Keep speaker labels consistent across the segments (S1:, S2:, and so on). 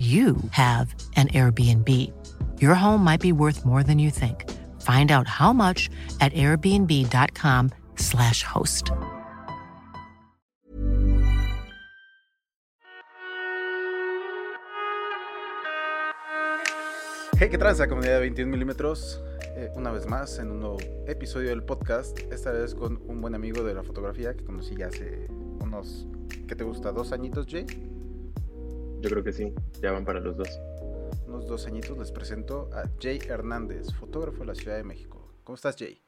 S1: you have an Airbnb. Your home might be worth more than you think. Find out how much at airbnb.com/slash host.
S2: Hey, ¿qué tranza, comunidad de 21 milímetros? Eh, una vez más en un nuevo episodio del podcast. Esta vez con un buen amigo de la fotografía que conocí ya hace unos, ¿qué te gusta? ¿Dos añitos, Jay?
S3: Yo creo que sí, ya van para los dos.
S2: Unos dos añitos les presento a Jay Hernández, fotógrafo de la Ciudad de México. ¿Cómo estás, Jay?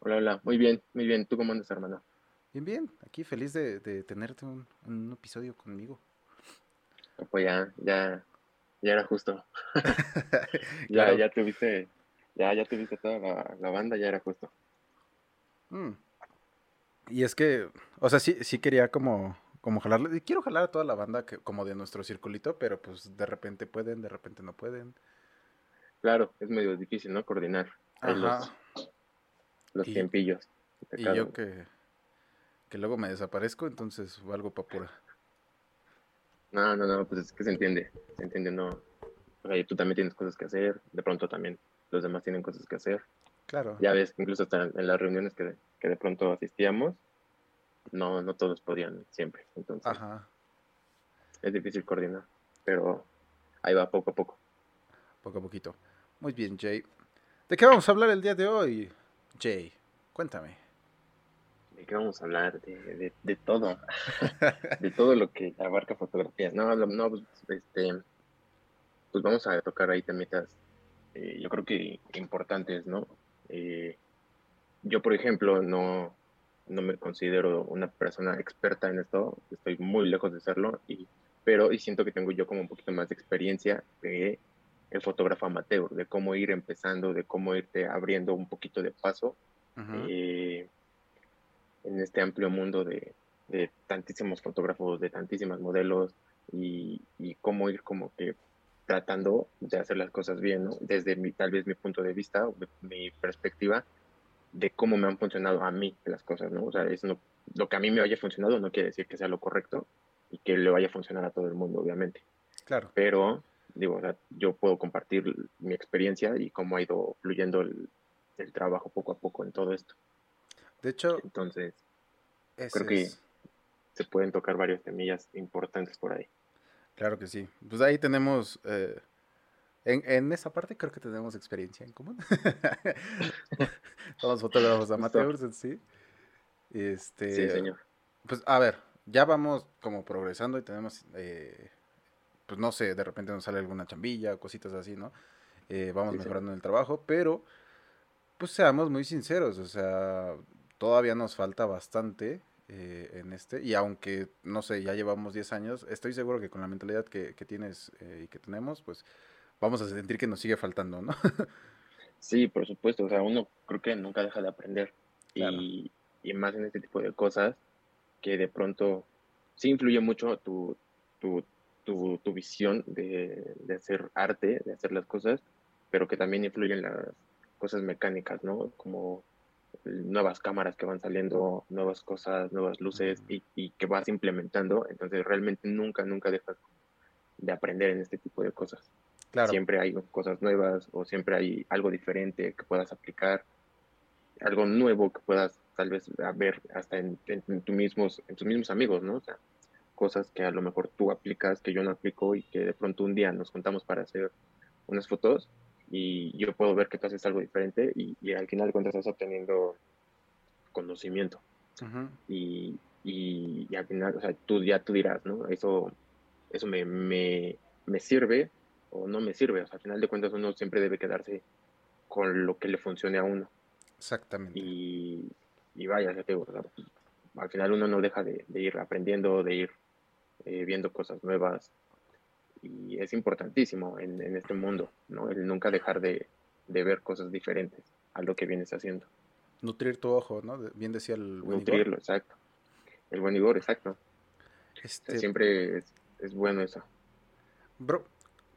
S3: Hola, hola, muy bien, muy bien. ¿Tú cómo andas, hermano?
S2: Bien, bien. Aquí feliz de, de tenerte un, un episodio conmigo.
S3: Pues ya, ya, ya era justo. ya,
S2: Claro.
S3: ya tuviste, ya, ya tuviste toda la, la banda, ya era justo.
S2: Mm. Y es que, o sea, sí, sí quería como, como jalarle. Quiero jalar a toda la banda que, como de nuestro circulito, pero pues de repente pueden, de repente no pueden.
S3: Claro, es medio difícil, ¿no? Coordinar
S2: Ajá.
S3: los, los
S2: Y-
S3: tiempillos.
S2: Y yo que, que luego me desaparezco, entonces valgo pa' pura.
S3: No, no, no, pues es que se entiende, se entiende, no. O sea, tú también tienes cosas que hacer, de pronto también los demás tienen cosas que hacer.
S2: Claro.
S3: Ya ves, incluso hasta en las reuniones que que de pronto asistíamos, no, no todos podían siempre. Entonces,
S2: Ajá.
S3: es difícil coordinar, pero ahí va poco a poco.
S2: Poco a poquito. Muy bien, Jay. ¿De qué vamos a hablar el día de hoy? Jay, cuéntame.
S3: ¿De qué vamos a hablar? De, de, de todo, de todo lo que abarca fotografía. No, no, no, pues, este, pues vamos a tocar ahí temitas, eh, yo creo que importantes, ¿no? Eh, yo, por ejemplo, no, no me considero una persona experta en esto, estoy muy lejos de serlo, y, pero y siento que tengo yo como un poquito más de experiencia de el fotógrafo amateur, de cómo ir empezando, de cómo irte abriendo un poquito de paso eh, en este amplio mundo de, de tantísimos fotógrafos, de tantísimas modelos y, y cómo ir como que tratando de hacer las cosas bien, ¿no? Desde mi, tal vez mi punto de vista, mi perspectiva de cómo me han funcionado a mí las cosas, ¿no? O sea, eso no, lo que a mí me haya funcionado no quiere decir que sea lo correcto y que le vaya a funcionar a todo el mundo, obviamente
S2: Claro.
S3: pero digo, o sea, yo puedo compartir mi experiencia y cómo ha ido fluyendo el, el trabajo poco a poco en todo esto.
S2: De hecho,
S3: Entonces, creo que-
S2: es-
S3: se pueden tocar varias temillas importantes por ahí.
S2: Claro que sí. Pues ahí tenemos. eh, en, en esa parte creo que tenemos experiencia en común. Somos fotógrafos amateurs en sí. Este,
S3: Sí, señor.
S2: Pues a ver, ya vamos como progresando y tenemos. eh, pues no sé, de repente nos sale alguna chambilla, cositas así, ¿no? Eh, vamos
S3: Sí,
S2: mejorando en el trabajo, pero. Pues seamos muy sinceros, o sea, todavía nos falta bastante eh, en este. Y aunque, no sé, ya llevamos 10 años, estoy seguro que con la mentalidad que, que tienes eh, y que tenemos, pues vamos a sentir que nos sigue faltando, ¿no?
S3: Sí, por supuesto, o sea, uno creo que nunca deja de aprender
S2: Claro.
S3: y, y más en este tipo de cosas que de pronto sí influye mucho tu, tu, tu, tu visión de, de, hacer arte, de hacer las cosas, pero que también influyen las cosas mecánicas, ¿no? Como nuevas cámaras que van saliendo, nuevas cosas, nuevas luces y, y, que vas implementando. Entonces realmente nunca, nunca dejas de aprender en este tipo de cosas. Claro. Siempre hay cosas nuevas o siempre hay algo diferente que puedas aplicar, algo nuevo que puedas tal vez ver hasta en, en, en, mismos, en tus mismos amigos, ¿no? O sea, cosas que a lo mejor tú aplicas, que yo no aplico y que de pronto un día nos juntamos para hacer unas fotos y yo puedo ver que tú haces algo diferente y, y al final cuentas estás obteniendo conocimiento. Uh -huh. y, y, y, al final, o sea, tú ya tú dirás, ¿no? Eso, eso me, me, me sirve o no me sirve. O sea, al final de cuentas uno siempre debe quedarse con lo que le funcione a uno.
S2: Exactamente.
S3: Y, y vaya, te, o sea, al final uno no deja de, de ir aprendiendo, de ir eh, viendo cosas nuevas. Y es importantísimo en, en, este mundo, ¿no? El nunca dejar de, de, ver cosas diferentes a lo que vienes haciendo.
S2: Nutrir tu ojo, ¿no? Bien decía el buen
S3: Nutrirlo, Igor. exacto. El buen Igor, exacto. Este... O sea, siempre es, es, bueno eso.
S2: Bro,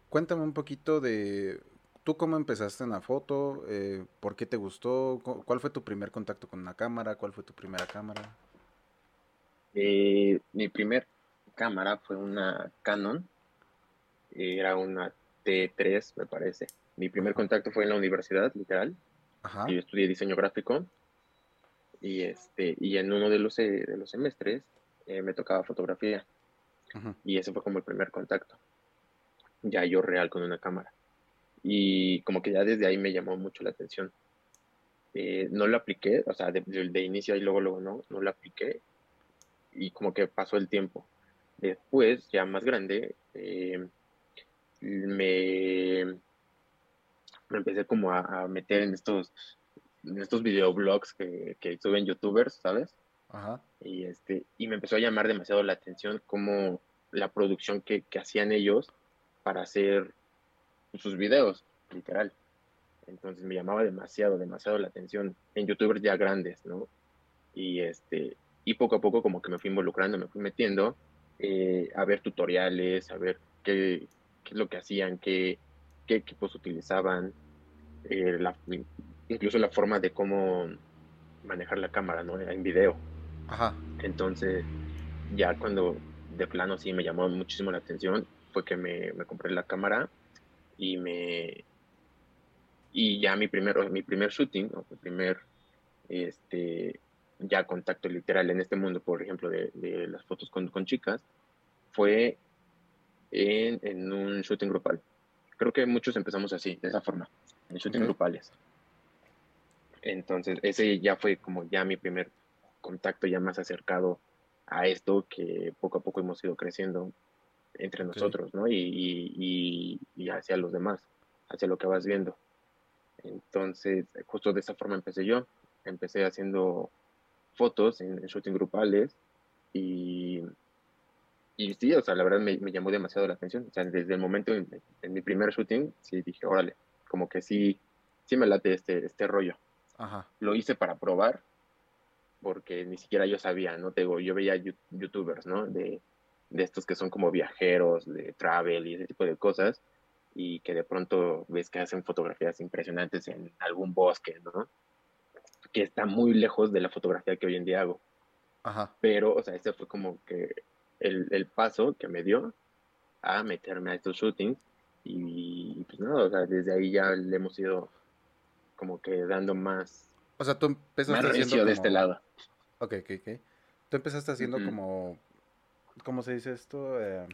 S2: cuéntame un poquito de... ¿Tú cómo empezaste en la foto? Eh, ¿Por qué te gustó? ¿Cuál fue tu primer contacto con una cámara? ¿Cuál fue tu primera cámara?
S3: Eh, mi primer cámara fue una Canon, era una T3 me parece. Mi primer Ajá. contacto fue en la universidad, literal. Ajá. Yo estudié diseño gráfico y este y en uno de los, de los semestres eh, me tocaba fotografía Ajá. y ese fue como el primer contacto. Ya yo real con una cámara y como que ya desde ahí me llamó mucho la atención. Eh, no lo apliqué, o sea, de, de, de, inicio y luego, luego no, no lo apliqué y como que pasó el tiempo. Después, ya más grande, eh, me, me, empecé como a, a, meter en estos, en estos videoblogs que, que suben youtubers, ¿sabes?
S2: Ajá.
S3: Y, este, y me empezó a llamar demasiado la atención como la producción que, que hacían ellos para hacer sus videos, literal. Entonces me llamaba demasiado, demasiado la atención en youtubers ya grandes, ¿no? Y este, y poco a poco como que me fui involucrando, me fui metiendo eh, a ver tutoriales, a ver qué, qué, es lo que hacían, qué, qué equipos utilizaban, eh, la, incluso la forma de cómo manejar la cámara, ¿no? En video.
S2: Ajá.
S3: Entonces, ya cuando de plano sí me llamó muchísimo la atención, fue que me, me compré la cámara y me y ya mi primer mi primer shooting o mi primer este ya contacto literal en este mundo por ejemplo de, de las fotos con, con, chicas fue en, en, un shooting grupal. Creo que muchos empezamos así de esa forma en shooting grupales. Entonces ese ya fue como ya mi primer contacto ya más acercado a esto que poco a poco hemos ido creciendo entre nosotros, ¿no? Y, y, y, hacia los demás, hacia lo que vas viendo. Entonces, justo de esa forma empecé yo. Empecé haciendo fotos en, en shooting grupales y, y sí, o sea, la verdad me, me, llamó demasiado la atención. O sea, desde el momento en, en, mi primer shooting, sí dije, órale, como que sí, sí me late este, este rollo.
S2: Ajá.
S3: Lo hice para probar, porque ni siquiera yo sabía, ¿no? Te digo, yo veía youtubers, ¿no? De, de estos que son como viajeros, de travel y ese tipo de cosas, y que de pronto ves que hacen fotografías impresionantes en algún bosque, ¿no? Que está muy lejos de la fotografía que hoy en día hago.
S2: Ajá.
S3: Pero, o sea, ese fue como que el, el paso que me dio a meterme a estos shootings y pues no, o sea, desde ahí ya le hemos ido como que dando más...
S2: O sea, tú empezaste
S3: más
S2: haciendo como...
S3: de este lado.
S2: Ok, ok, ok. Tú empezaste haciendo uh -huh. como ¿cómo se dice esto? Eh,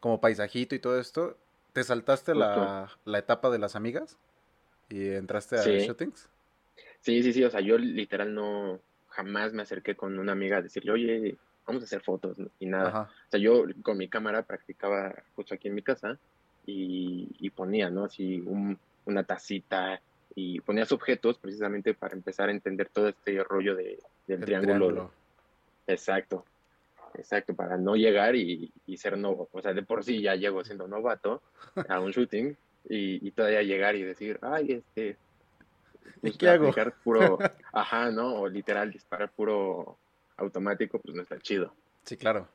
S2: como paisajito y todo esto. ¿Te saltaste la, la, etapa de las amigas? ¿Y entraste a
S3: sí.
S2: shootings?
S3: Sí, sí, sí. O sea, yo literal no jamás me acerqué con una amiga a decirle, oye, vamos a hacer fotos y nada. Ajá. O sea, yo con mi cámara practicaba justo aquí en mi casa y, y ponía, ¿no? Así un, una tacita y ponías objetos precisamente para empezar a entender todo este rollo de, del triángulo. triángulo. Exacto. Exacto, para no llegar y, y, ser novo. O sea, de por sí ya llego siendo novato a un shooting y, y todavía llegar y decir, ay, este.
S2: Pues, ¿Y qué hago?
S3: puro, ajá, ¿no? O literal disparar puro automático, pues no está chido.
S2: Sí, claro.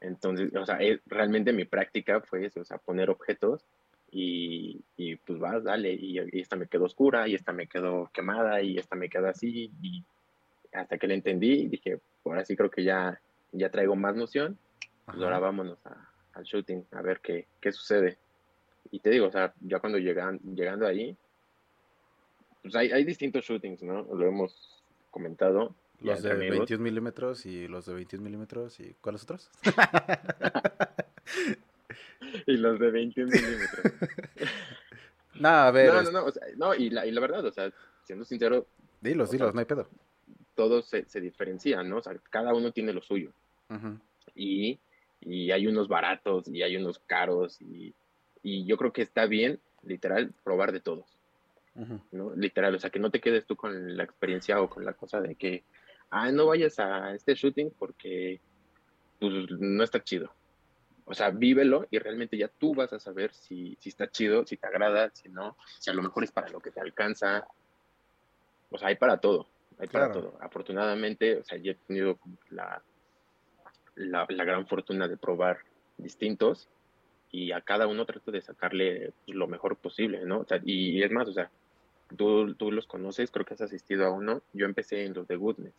S3: Entonces, o sea, eh, realmente mi práctica fue eso, o sea, poner objetos y, y pues vas, dale, y, y, esta me quedó oscura, y esta me quedó quemada, y esta me quedó así, y hasta que la entendí, dije, ahora sí creo que ya, ya traigo más noción, pues ahora vámonos a, al shooting, a ver qué, qué sucede. Y te digo, o sea, ya cuando llegan, llegando ahí, pues hay, hay distintos shootings, ¿no? Lo hemos comentado.
S2: Los de 21 milímetros y los de 21 milímetros y ¿cuáles otros?
S3: y los de 21 milímetros.
S2: no, a ver.
S3: No, no, no, o sea, no y, la, y la verdad, o sea, siendo sincero.
S2: Dilos, dilos, no hay pedo.
S3: Todos se, se, diferencian, ¿no? O sea, cada uno tiene lo suyo. y, y, hay unos baratos y hay unos caros y, y yo creo que está bien, literal, probar de todos. ¿no? Literal, o sea, que no te quedes tú con la experiencia o con la cosa de que, ah, no vayas a este shooting porque pues, no está chido. O sea, vívelo y realmente ya tú vas a saber si, si está chido, si te agrada, si no, si a lo mejor es para lo que te alcanza. O sea, hay para todo, hay para todo. Afortunadamente, o sea, yo he tenido la, la, la gran fortuna de probar distintos y a cada uno trato de sacarle pues, lo mejor posible, ¿no? O sea, y, es más, o sea, tú, tú los conoces, creo que has asistido a uno. Yo empecé en los de Goodness.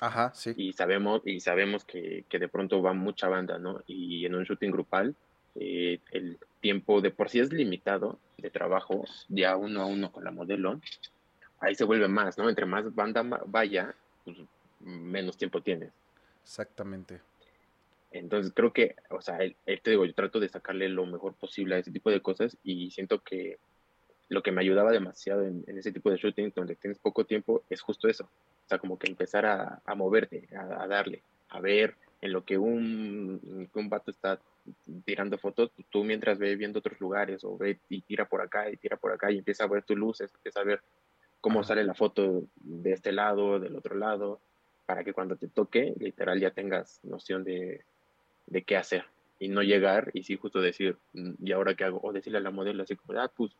S2: Ajá, sí.
S3: Y sabemos, y sabemos que, que de pronto va mucha banda, ¿no? Y en un shooting grupal, eh, el tiempo de por sí es limitado de trabajo, ya uno a uno con la modelo, ahí se vuelve más, ¿no? Entre más banda vaya, pues menos tiempo tienes.
S2: Exactamente.
S3: Entonces creo que, o sea, te digo, yo trato de sacarle lo mejor posible a ese tipo de cosas y siento que lo que me ayudaba demasiado en, ese tipo de shooting donde tienes poco tiempo es justo eso. O sea, como que empezar a, a moverte, a, darle, a ver en lo que un, un vato está tirando fotos, pues, tú mientras ve viendo otros lugares o ve y tira por acá y tira por acá y empieza a ver tus luces, empieza a ver cómo sale la foto de este lado, del otro lado, para que cuando te toque, literal, ya tengas noción de, de qué hacer y no llegar y sí justo decir, mm, ¿y ahora qué hago? O decirle a la modelo así como, ah, pues,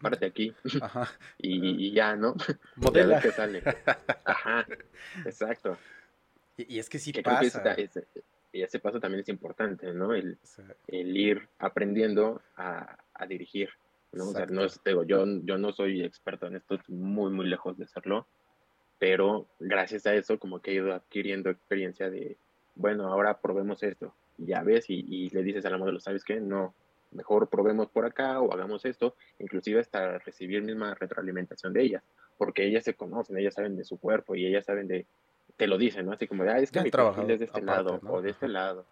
S3: párate aquí y, ya, ¿no?
S2: Modela.
S3: que sale. Ajá, exacto.
S2: Y, es que sí pasa.
S3: ese, y ese paso también es importante, ¿no? El, el ir aprendiendo a, a dirigir, ¿no? O sea, no es, digo, yo, yo no soy experto en esto, muy, muy lejos de serlo, pero gracias a eso como que he ido adquiriendo experiencia de, bueno, ahora probemos esto. Y ya ves, y, le dices a la modelo, ¿sabes qué? No, mejor probemos por acá o hagamos esto, inclusive hasta recibir misma retroalimentación de ellas, porque ellas se conocen, ellas saben de su cuerpo y ellas saben de, te lo dicen, ¿no? Así como de, ah, es que mi perfil es de este lado o de este lado.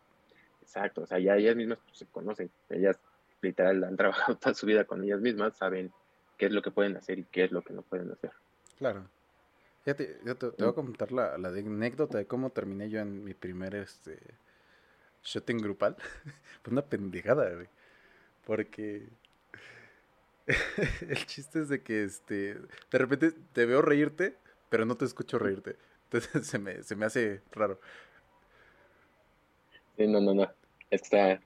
S3: Exacto, o sea, ya ellas mismas pues, se conocen, ellas literal han trabajado toda su vida con ellas mismas, saben qué es lo que pueden hacer y qué es lo que no pueden hacer.
S2: Claro. Yo te, voy a comentar la, la anécdota de cómo terminé yo en mi primer este shooting grupal. Fue una pendejada, güey. Porque el chiste es de que este de repente te veo reírte, pero no te escucho reírte. Entonces se me, se me hace raro.
S3: Sí, no, no, no. Está.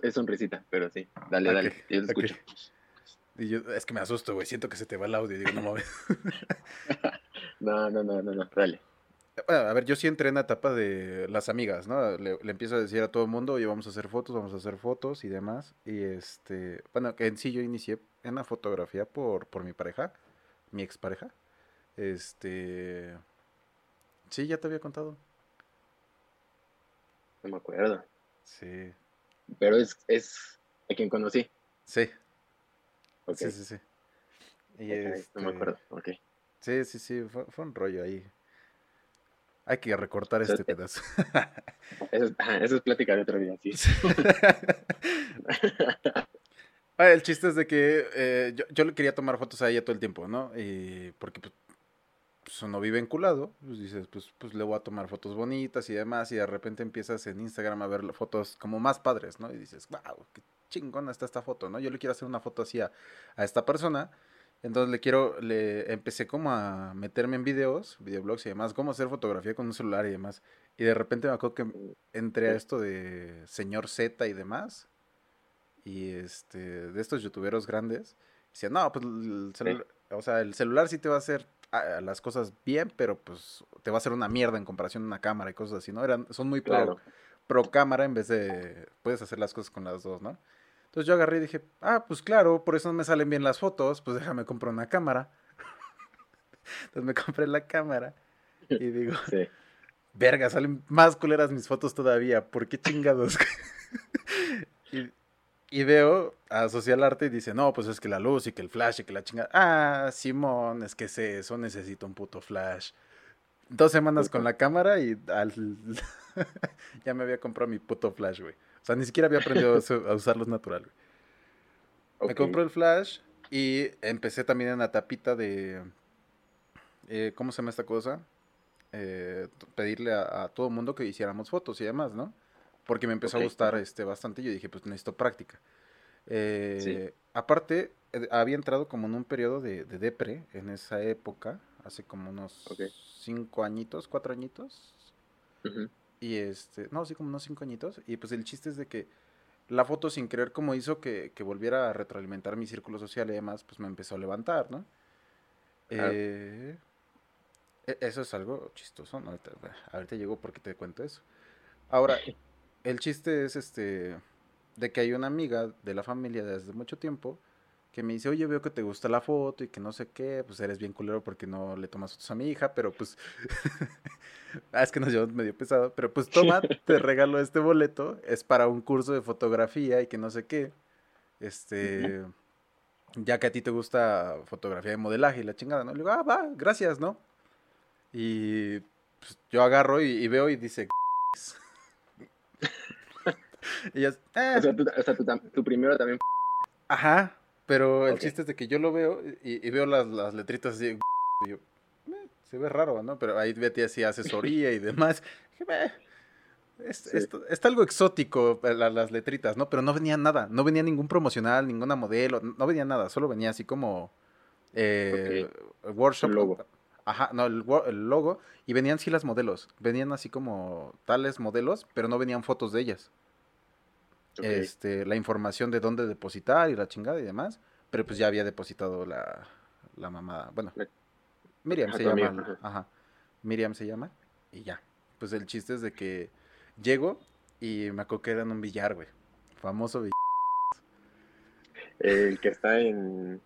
S3: Es sonrisita, pero sí. Dale, dale. Yo te escucho.
S2: Y yo, es que me asusto, güey. Siento que se te va el audio. Digo, no mames.
S3: no, no, no, no, no. Dale.
S2: Bueno, a ver, yo sí entré en la etapa de las amigas, ¿no? Le, empiezo a decir a todo el mundo, oye, vamos a hacer fotos, vamos a hacer fotos y demás. Y este, bueno, que en sí yo inicié en la fotografía por, por mi pareja, mi expareja. Este, sí, ya te había contado.
S3: No me acuerdo.
S2: Sí.
S3: Pero es, es a quien conocí.
S2: Sí. Sí, sí, sí.
S3: Y No me este acuerdo, ok.
S2: Sí, sí, sí, fue, fue un rollo ahí. Hay que recortar este pedazo.
S3: Eso, es plática de otro día, sí.
S2: Ah, el chiste es de que eh, yo, yo, le quería tomar fotos a ella todo el tiempo, ¿no? Y porque pues, pues uno vive enculado, pues dices, pues, pues le voy a tomar fotos bonitas y demás, y de repente empiezas en Instagram a ver fotos como más padres, ¿no? Y dices, wow, qué chingona está esta foto, ¿no? Yo le quiero hacer una foto así a, a esta persona entonces le quiero, le empecé como a meterme en videos, videoblogs y demás, cómo hacer fotografía con un celular y demás. Y de repente me acuerdo que entré a esto de señor Z y demás. Y este, de estos youtuberos grandes. Decían, no, pues el celular, o sea, el celular sí te va a hacer las cosas bien, pero pues te va a hacer una mierda en comparación a una cámara y cosas así, ¿no? Eran, son muy pro, pro cámara en vez de, puedes hacer las cosas con las dos, ¿no? Entonces yo agarré y dije, ah, pues claro, por eso no me salen bien las fotos, pues déjame comprar una cámara. Entonces me compré la cámara y digo,
S3: Sí.
S2: verga, salen más culeras mis fotos todavía, ¿por qué chingados? y, y veo a Social Arte y dice, no, pues es que la luz y que el flash y que la chingada. Ah, Simón, es que sé eso, necesito un puto flash. Dos semanas con la cámara y al... ya me había comprado mi puto flash, güey. O sea, ni siquiera había aprendido a su- a usar luz natural, güey. Me
S3: Ok.
S2: compré el flash y empecé también en la tapita de... eh, ¿Cómo se llama esta cosa? Eh, pedirle a, a todo mundo que hiciéramos fotos y demás, ¿no? Porque me empezó a gustar este bastante. Yo dije, pues necesito práctica. Eh,
S3: Sí.
S2: Aparte, eh, había entrado como en un periodo de, de depre en esa época, hace como unos cinco añitos, cuatro añitos. Y este, no, sí, como unos cinco añitos. Y pues el chiste es de que la foto sin querer como hizo que, que volviera a retroalimentar mi círculo social y demás, pues me empezó a levantar, ¿no?
S3: Claro.
S2: Eh, e- eso es algo chistoso, ¿no? Ahorita, ahorita llego porque te cuento eso. Ahora, el chiste es este, de que hay una amiga de la familia desde mucho tiempo que me dice, oye, veo que te gusta la foto y que no sé qué, pues eres bien culero porque no le tomas fotos a mi hija, pero pues, ah, es que nos llevamos medio pesado, pero pues toma, te regalo este boleto, es para un curso de fotografía y que no sé qué, este, ya que a ti te gusta fotografía de modelaje y la chingada, ¿no? Le digo, ah, va, gracias, ¿no? Y pues, yo agarro y, y veo y dice, "Ah,
S3: O sea, tú, o sea, tú primero también.
S2: Ajá, pero el chiste es de que yo lo veo y, y veo las, las letritas así, y yo, "Eh, se ve raro, ¿no? Pero ahí Betty hacía asesoría y demás. "Eh, es-
S3: Sí.
S2: esto- está algo exótico eh, la- las letritas, ¿no? Pero no venía nada, no venía ningún promocional, ninguna modelo, no venía nada, solo venía así como eh, workshop.
S3: Logo.
S2: Ajá, no, el, el logo, y venían sí las modelos, venían así como tales modelos, pero no venían fotos de ellas Este, la información de dónde depositar y la chingada y demás, pero pues ya había depositado la, la mamá, bueno,
S3: La-
S2: Miriam se llama,
S3: amiga, ajá.
S2: Miriam se llama, y ya, pues el chiste es de que llego y me acuerdo que era en un billar, güey, famoso billar,
S3: El que está en.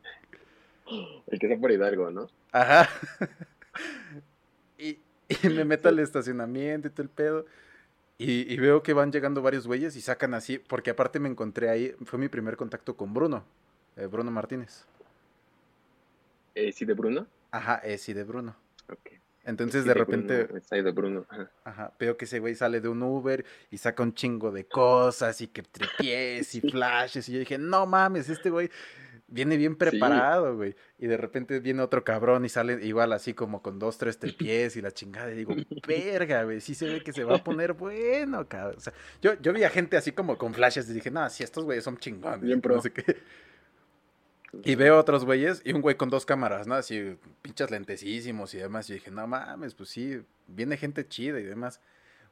S3: El que está por Hidalgo, ¿no?
S2: ajá, y, y me meto al estacionamiento y todo el pedo, y, y veo que van llegando varios güeyes y sacan así, porque aparte me encontré ahí, fue mi primer contacto con Bruno, eh, Bruno Martínez.
S3: Eh, sí, de Bruno.
S2: Ajá, eh, sí, de Bruno.
S3: Ok.
S2: Entonces
S3: Sí,
S2: de
S3: de
S2: repente,
S3: Bruno, de Bruno. Ajá.
S2: ajá, veo que ese güey sale de un Uber y saca un chingo de cosas y que tripies y flashes. Y yo dije, no mames, este güey viene bien preparado, güey. Y de repente viene otro cabrón y sale igual así como con dos, tres tripies y la chingada. Y digo, verga, güey, sí se ve que se va a poner bueno, cabrón. O sea, yo, yo vi a gente así como con flashes y dije, no, si estos güeyes son chingones.
S3: Bien
S2: no
S3: pro.
S2: sé qué. Y veo otros güeyes y un güey con dos cámaras, ¿no? Así, pinches lentecísimos y demás. Y dije, no mames, pues sí, viene gente chida y demás.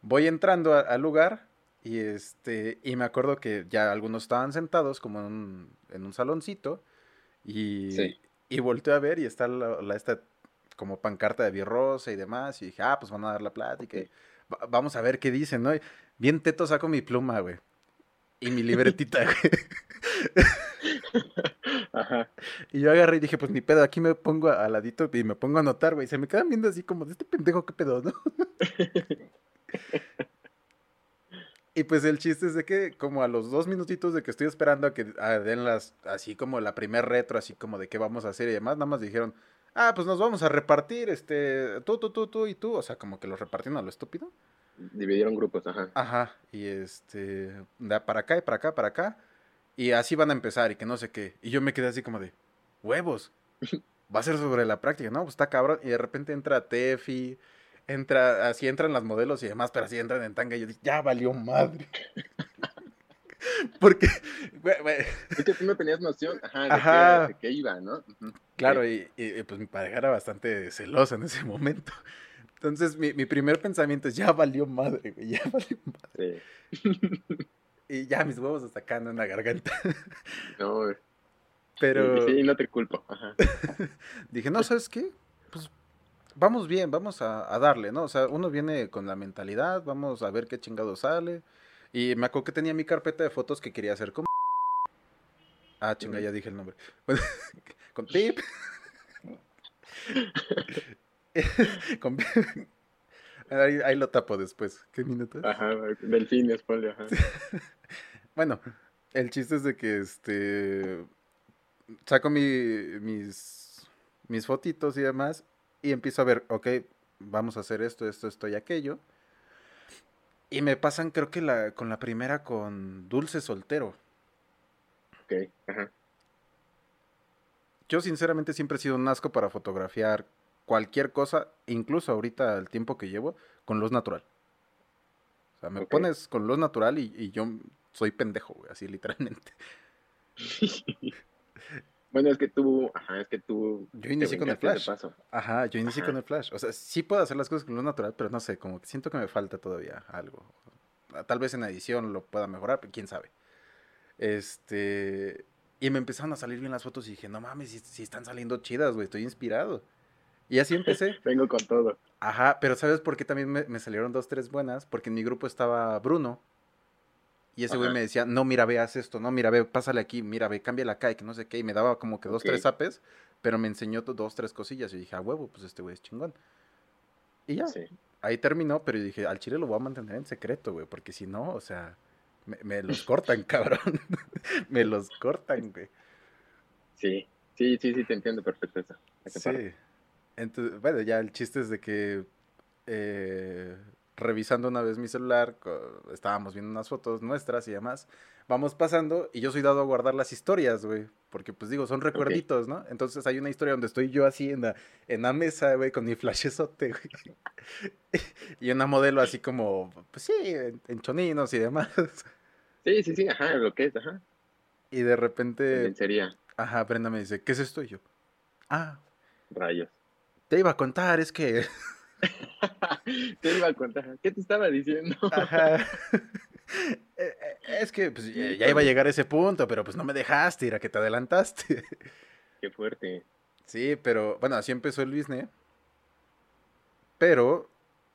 S2: Voy entrando al lugar y este, y me acuerdo que ya algunos estaban sentados como en un, en un saloncito. Y,
S3: Sí.
S2: y volteo a ver y está la, la- esta como pancarta de Birrosa y demás. Y dije, ah, pues van a dar la plática. y va- vamos a ver qué dicen, ¿no? Y bien teto saco mi pluma, güey. Y mi libretita, güey.
S3: Ajá.
S2: Y yo agarré y dije, pues ni pedo, aquí me pongo al ladito y me pongo a anotar, güey. Se me quedan viendo así como de este pendejo, qué pedo, ¿no? y pues el chiste es de que como a los dos minutitos de que estoy esperando a que a den las, así como la primer retro, así como de qué vamos a hacer y demás, nada más dijeron, ah, pues nos vamos a repartir, este, tú, tú, tú, tú y tú, o sea, como que los repartieron a lo estúpido.
S3: Dividieron grupos, ajá.
S2: Ajá, y este, de para acá y para acá, para acá, y así van a empezar y que no sé qué. Y yo me quedé así como de, huevos, va a ser sobre la práctica, ¿no? Pues está cabrón. Y de repente entra Tefi, entra, así entran las modelos y demás, pero así entran en tanga y yo dije, ya valió madre. Porque, güey, güey,
S3: Es que tú no tenías noción, ajá, de,
S2: Ajá.
S3: De qué iba, ¿no?
S2: Claro, y, y, pues mi pareja era bastante celosa en ese momento. Entonces mi, mi primer pensamiento es, ya valió madre, güey, ya valió madre.
S3: Sí.
S2: Y ya mis huevos hasta acá, en la garganta.
S3: No,
S2: Pero...
S3: sí, no te culpo. Ajá.
S2: Dije, no, ¿sabes qué? Pues vamos bien, vamos a, a darle, ¿no? O sea, uno viene con la mentalidad, vamos a ver qué chingado sale. Y me acuerdo que tenía mi carpeta de fotos que quería hacer con... Ah, chinga, ya dije el nombre. con Pip. con Ahí, ahí lo tapo después. ¿Qué minuto?
S3: Ajá, delfines, ponle, ajá.
S2: Bueno, el chiste es de que este saco mi, mis, mis fotitos y demás y empiezo a ver, ok, vamos a hacer esto, esto, esto y aquello. Y me pasan, creo que la, con la primera con Dulce Soltero.
S3: Ok, ajá.
S2: Yo sinceramente siempre he sido un asco para fotografiar cualquier cosa, incluso ahorita el tiempo que llevo, con luz natural. O sea, me pones con luz natural y, y yo soy pendejo, güey, así literalmente.
S3: Bueno, es que tú, ajá, es que tú.
S2: Yo inicié con el flash. Ajá, yo inicié
S3: Ajá.
S2: con el flash. O sea, sí puedo hacer las cosas con luz natural, pero no sé, como que siento que me falta todavía algo. Tal vez en edición lo pueda mejorar, pero quién sabe. Este. Y me empezaron a salir bien las fotos y dije, no mames, si, si están saliendo chidas, güey, estoy inspirado. Y así empecé.
S3: Vengo con todo.
S2: Ajá, pero ¿sabes por qué también me, me salieron dos, tres buenas? Porque en mi grupo estaba Bruno. Y ese güey me decía, no, mira, ve, haz esto, no, mira, ve, pásale aquí, mira, ve, cámbiala acá, y que no sé qué. Y me daba como que dos, tres apes, pero me enseñó dos, tres cosillas. Y dije, a huevo, pues este güey es chingón. Y ya,
S3: Sí.
S2: ahí terminó, pero yo dije, al chile lo voy a mantener en secreto, güey, porque si no, o sea, me, me los cortan, cabrón. me los cortan, güey.
S3: Sí, sí, sí, sí, te entiendo perfecto eso.
S2: Sí. Entonces, bueno, ya el chiste es de que eh, revisando una vez mi celular, estábamos viendo unas fotos nuestras y demás, vamos pasando y yo soy dado a guardar las historias, güey, porque pues digo, son recuerditos, ¿no? Entonces hay una historia donde estoy yo así en la, en la mesa, güey, con mi flashezote, güey. y una modelo así como, pues sí, en, en choninos y demás.
S3: Sí, sí, sí, ajá, lo que es, ajá.
S2: Y de repente,
S3: Sería
S2: ajá, Brenda me dice, ¿qué es esto? Y yo, ah,
S3: rayos.
S2: te iba a contar, es que...
S3: te iba a contar. ¿Qué te estaba diciendo?
S2: Ajá. Eh, eh, Es que pues, ya iba a llegar a ese punto, pero pues no me dejaste, era que te adelantaste.
S3: Qué fuerte.
S2: Sí, pero bueno, así empezó el business. Pero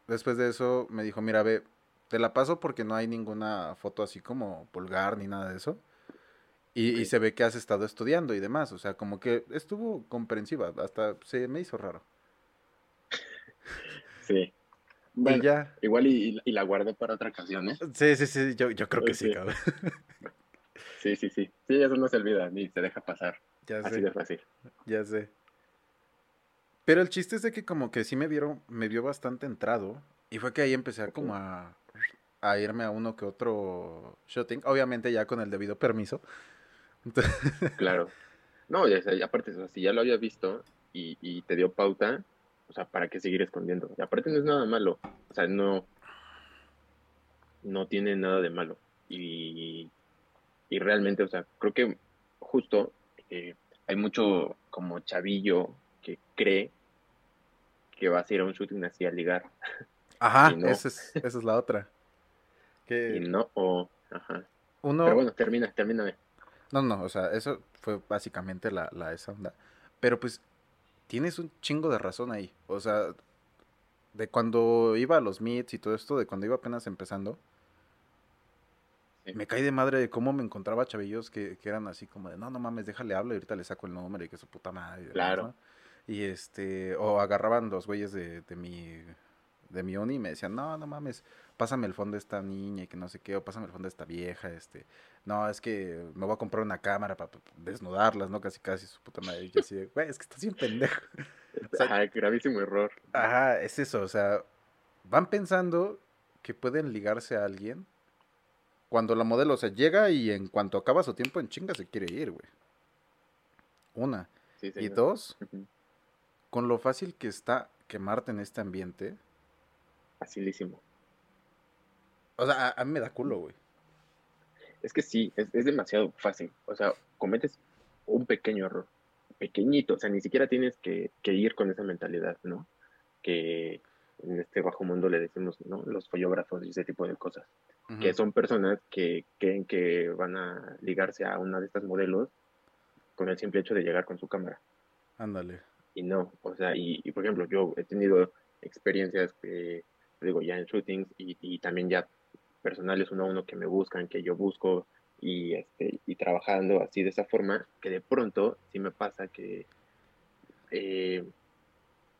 S2: después de eso me dijo, mira, ve, te la paso porque no hay ninguna foto así como vulgar ni nada de eso. Y, y se ve que has estado estudiando y demás. O sea, como que estuvo comprensiva. Hasta se me hizo raro.
S3: Sí.
S2: y
S3: Bueno,
S2: ya.
S3: igual y, y la guardé para otra ocasión, ¿eh?
S2: Sí, sí, sí. Yo, yo creo que sí,
S3: Ok.
S2: cabrón.
S3: Sí, sí, sí. Sí, eso no se olvida, ni se deja pasar.
S2: Ya
S3: Así
S2: sé.
S3: de fácil.
S2: Ya sé. Pero el chiste es de que como que sí me vieron, me vio bastante entrado. Y fue que ahí empecé a como a, a irme a uno que otro shooting. Obviamente ya con el debido permiso. Entonces,
S3: Claro. No, ya, aparte, o sea, si ya lo habías visto y, y te dio pauta, o sea, ¿para qué seguir escondiendo? Y aparte no es nada malo. O sea, no, no tiene nada de malo. Y, y realmente, o sea, creo que justo eh, hay mucho como chavillo que cree que vas a ir a un shooting así a ligar.
S2: ajá,
S3: Y no.
S2: esa, es, esa es la otra.
S3: Y
S2: Que
S3: no, o, ajá.
S2: uno...
S3: Pero bueno, termina, termíname.
S2: No, no, o sea, eso fue básicamente la, la esa onda. Pero pues tienes un chingo de razón ahí. O sea, de cuando iba a los meets y todo esto, de cuando iba apenas empezando,
S3: Sí.
S2: me caí de madre de cómo me encontraba chavillos que, que eran así como de, no, no mames, déjale hablo y ahorita le saco el número y que su puta madre.
S3: Claro.
S2: ¿no? Y este, o agarraban los güeyes de, de mi, de mi uni y me decían, no, no mames, pásame el fondo de esta niña y que no sé qué, o pásame el fondo de esta vieja, este, no, es que me voy a comprar una cámara para desnudarlas, ¿no? Casi, casi su puta madre. Y yo así de, güey, es que estás bien pendejo. O sea,
S3: Ajá, gravísimo error.
S2: Ajá, es eso, o sea, van pensando que pueden ligarse a alguien cuando la modelo, o sea, llega y en cuanto acaba su tiempo en chinga se quiere ir, güey. Una.
S3: Sí,
S2: Y dos, con lo fácil que está quemarte en este ambiente,
S3: Facilísimo.
S2: o sea, a, a mí me da culo, güey.
S3: Es que sí, es, es demasiado fácil. O sea, cometes un pequeño error, pequeñito. O sea, ni siquiera tienes que, que ir con esa mentalidad, ¿no? Que en este bajo mundo le decimos, ¿no? Los follógrafos y ese tipo de cosas. Que son personas que creen que van a ligarse a una de estas modelos con el simple hecho de llegar con su cámara.
S2: Ándale.
S3: y no, o sea, y, por ejemplo, yo he tenido experiencias, que, digo, ya en shootings y, y, también ya personales uno a uno que me buscan, que yo busco y, este, y trabajando así de esa forma, que de pronto sí me pasa que eh,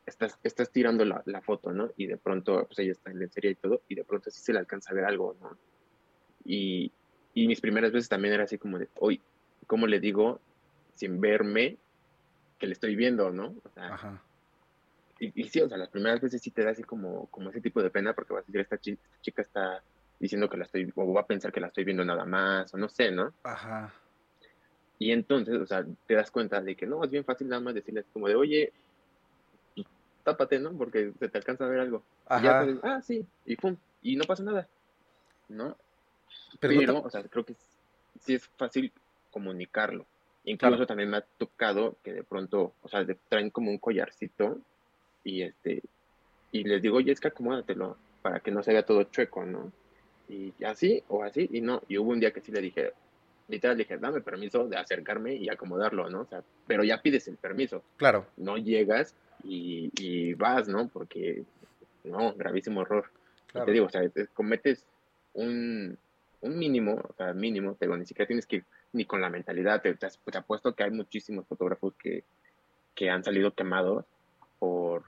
S3: estás, estás tirando la, la, foto, ¿no? Y de pronto, pues ella está en lencería y todo, y de pronto sí se le alcanza a ver algo, ¿no? Y, y mis primeras veces también era así como de, hoy, ¿cómo le digo sin verme que le estoy viendo, ¿no? O sea, Ajá. Y, y, sí, o sea, las primeras veces sí te da así como, como ese tipo de pena porque vas a decir, esta chica, esta chica está diciendo que la estoy, o va a pensar que la estoy viendo nada más, o no sé, ¿no? Ajá. Y entonces, o sea, te das cuenta de que no, es bien fácil nada más decirle como de, oye, tápate, ¿no? Porque se te alcanza a ver algo. Ajá. Y ya ah, sí, y pum, y no pasa nada, ¿no? Pero, o sea, creo que sí es fácil comunicarlo. Incluso también me ha tocado que de pronto, o sea, traen como un collarcito y este, y les digo, oye, es que acomódatelo para que no se vea todo chueco, ¿no? Y así o así, y no, y hubo un día que sí le dije, literal, dije, dame permiso de acercarme y acomodarlo, ¿no? O sea, pero ya pides el permiso.
S2: Claro.
S3: No llegas y, y vas, ¿no? Porque, no, gravísimo error. Te digo, o sea, cometes un, un mínimo, o sea, mínimo, pero ni siquiera tienes que ir ni con la mentalidad. Te, te, apuesto que hay muchísimos fotógrafos que, que han salido quemados por,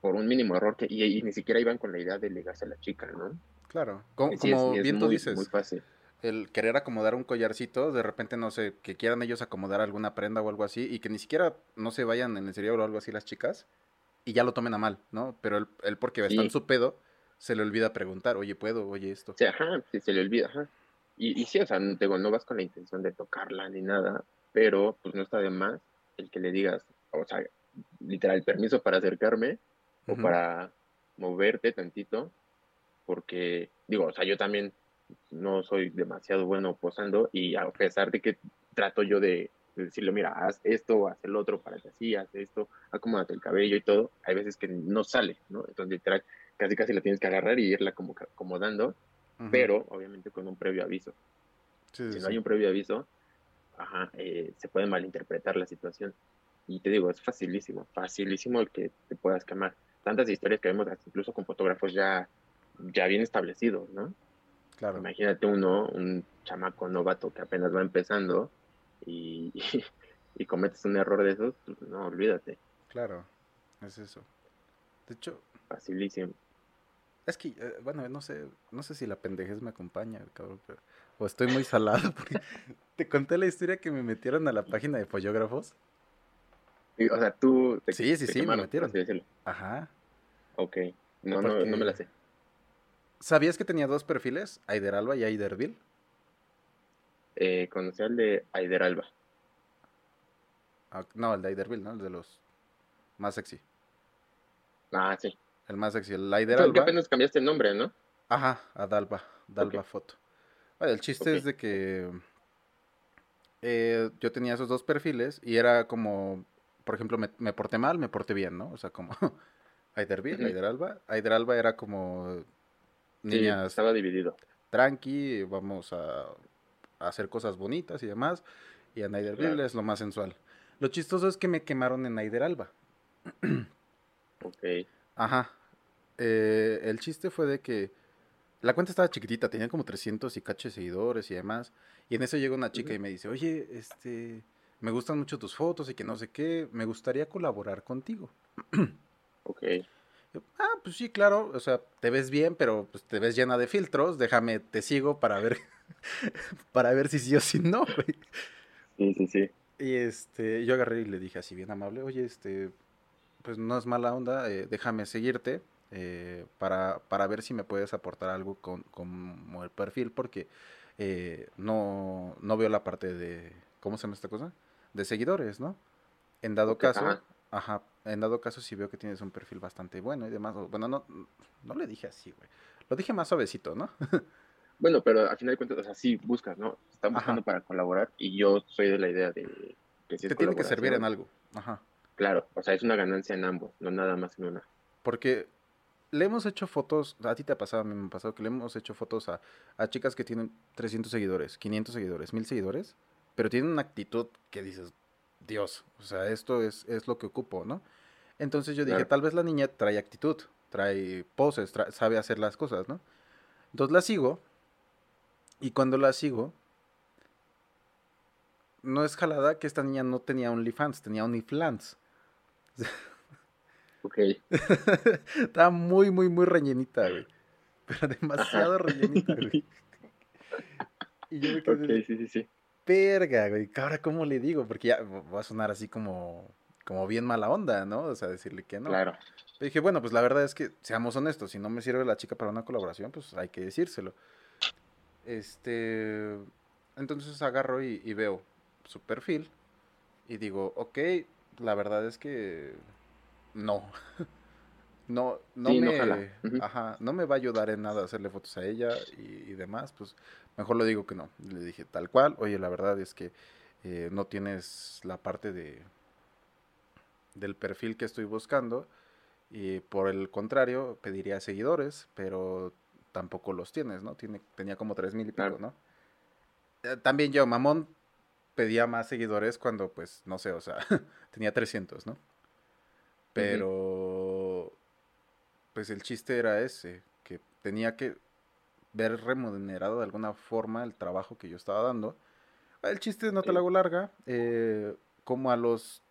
S3: por un mínimo error que, y, ni siquiera iban con la idea de ligarse a la chica, ¿no?
S2: Claro, como, como bien tú dices. Muy fácil. El querer acomodar un collarcito, de repente, no sé, que quieran ellos acomodar alguna prenda o algo así, y que ni siquiera no se vayan en el cerebro o algo así las chicas, y ya lo tomen a mal, ¿no? Pero él, él porque está en su pedo, se le olvida preguntar, oye, ¿puedo? Oye, esto.
S3: Sí, ajá, sí, se le olvida, ajá. Y, y sí, o sea, digo, no vas con la intención de tocarla ni nada, pero pues no está de más el que le digas, o sea, literal, permiso para acercarme o para moverte tantito, porque, digo, o sea, yo también no soy demasiado bueno posando y a pesar de que trato yo de, decirle, mira, haz esto, haz el otro para que así, haz esto, acomódate el cabello y todo, hay veces que no sale, ¿no? Entonces, literal, casi casi la tienes que agarrar y irla como acomodando, pero obviamente con un previo aviso. si no hay un previo aviso, ajá, eh, se puede malinterpretar la situación. Y te digo, es facilísimo, facilísimo el que te puedas quemar. Tantas historias que vemos, incluso con fotógrafos ya, ya bien establecidos, ¿no? Claro. Imagínate uno, un chamaco novato que apenas va empezando y, y, cometes un error de esos, pues, no, olvídate.
S2: Claro, es eso. De hecho,
S3: facilísimo.
S2: Es que, eh, bueno, no sé, no sé si la pendejez me acompaña, cabrón, o estoy muy salado, porque te conté la historia que me metieron a la página de follógrafos.
S3: o sea, tú...
S2: sí, sí, sí, me metieron. Ajá.
S3: Ok, no, no, no me la sé.
S2: ¿Sabías que tenía dos perfiles, Aider Alba y Aiderville?
S3: Eh, conocí al de Aider Alba.
S2: Ah, no, el de Aiderville, ¿no? El de los más sexy.
S3: Ah, sí.
S2: El más sexy, el Aider Alba.
S3: apenas cambiaste el nombre, ¿no?
S2: Ajá, a Dalba, Dalba Foto. el chiste es de que eh, yo tenía esos dos perfiles y era como, por ejemplo, me, porté mal, me porté bien, ¿no? O sea, como Aiderville, Aider Alba. Aider Alba era como
S3: niñas. estaba dividido.
S2: Tranqui, vamos a, hacer cosas bonitas y demás. Y a Aiderville es lo más sensual. Lo chistoso es que me quemaron en Aider Alba.
S3: ok.
S2: Ajá. Eh, el chiste fue de que la cuenta estaba chiquitita, tenía como 300 y caché seguidores y demás. Y en eso llega una chica y me dice, oye, este, me gustan mucho tus fotos y que no sé qué, me gustaría colaborar contigo.
S3: ok.
S2: Ah, pues sí, claro, o sea, te ves bien, pero pues te ves llena de filtros, déjame, te sigo para ver, para ver si sí o si no, güey.
S3: Sí, sí, sí.
S2: Y este, yo agarré y le dije así bien amable, oye, este, pues no es mala onda, eh, déjame seguirte eh, para, para, ver si me puedes aportar algo con, como el perfil, porque eh, no, no veo la parte de, ¿cómo se llama esta cosa? De seguidores, ¿no? En dado caso, ajá. En dado caso si veo que tienes un perfil bastante bueno y demás, bueno, no, no le dije así, güey, lo dije más suavecito, ¿no?
S3: bueno, pero al final de cuentas, o sea, sí buscas, ¿no? Están buscando para colaborar y yo soy de la idea de
S2: que si Te tiene que servir en algo, ajá.
S3: Claro, o sea, es una ganancia en ambos, no nada más en una.
S2: Porque le hemos hecho fotos, a ti te ha pasado, a mí me ha pasado que le hemos hecho fotos a, chicas que tienen 300 seguidores, 500 seguidores, 1000 seguidores, pero tienen una actitud que dices, Dios, o sea, esto es, es lo que ocupo, ¿no? Entonces yo dije,
S3: Claro.
S2: tal vez la niña trae actitud, trae poses, sabe hacer las cosas, ¿no? Entonces la sigo y cuando la sigo, no es jalada que esta niña no tenía OnlyFans, tenía OnlyFlans.
S3: Ok.
S2: Estaba muy, muy, muy rellenita, güey. Pero demasiado rellenita, güey. Y yo me quedé,
S3: Ok,
S2: de,
S3: sí, sí, sí.
S2: Verga, güey. ¿Ahora cómo le digo? Porque ya va a sonar así como, como bien mala onda, ¿no? O sea, decirle que no.
S3: Claro.
S2: Dije, bueno, pues la verdad es que, seamos honestos, si no me sirve la chica para una colaboración, pues hay que decírselo. Este, entonces agarro y, y veo su perfil y digo, ok, la verdad es que no. No, no
S3: Sí,
S2: me, ajá, no me va a ayudar en nada hacerle fotos a ella y, y demás, pues mejor lo digo que no. Le dije tal cual, oye, la verdad es que eh, no tienes la parte de del perfil que estoy buscando y por el contrario pediría seguidores, pero tampoco los tienes, ¿no? Tiene, tenía como tres mil y pico. ¿no? Eh, También yo, mamón, pedía más seguidores cuando, pues, no sé, o sea, tenía 300, ¿no? Pero, pues el chiste era ese, que tenía que ver remunerado de alguna forma el trabajo que yo estaba dando. El chiste, no te la
S3: Sí.
S2: hago larga, eh, como a los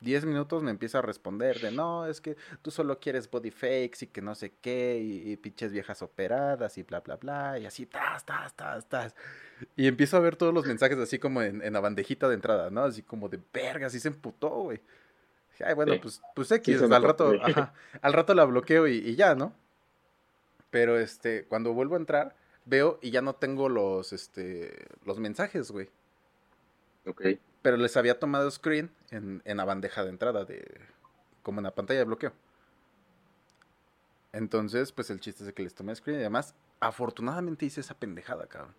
S2: 10 minutos me empieza a responder de, no, es que tú solo quieres body fakes y que no sé qué, y, y pinches viejas operadas y bla, bla, bla, y así, tas, tas, tas, tas. Y empiezo a ver todos los mensajes así como en, en la bandejita de entrada, ¿no? Así como de, verga, así se emputó, güey. Dije, Ay, bueno,
S3: Sí.
S2: pues, pues X, al rato, ajá, al rato la bloqueo y, y ya, ¿no? Pero este, cuando vuelvo a entrar, veo y ya no tengo los, este, los mensajes, güey.
S3: Ok.
S2: Pero les había tomado screen en, en la bandeja de entrada, de como en la pantalla de bloqueo. Entonces, pues el chiste es de que les tomé screen y además, afortunadamente hice esa pendejada, cabrón.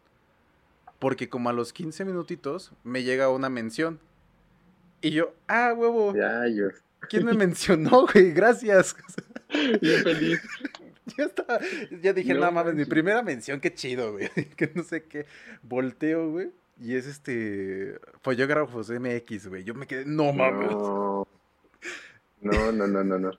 S2: Porque como a los 15 minutitos me llega una mención. Y yo, ah, huevo,
S3: Ya, yo.
S2: ¿quién me mencionó, güey? Gracias.
S3: Bien feliz.
S2: Ya estaba, ya dije,
S3: No
S2: no mames, mi primera mención, qué chido, güey. Que no sé qué. Volteo, güey. Y es este. Follógrafos MX, güey. Yo me quedé, no mames.
S3: No. No, no, no, no, no.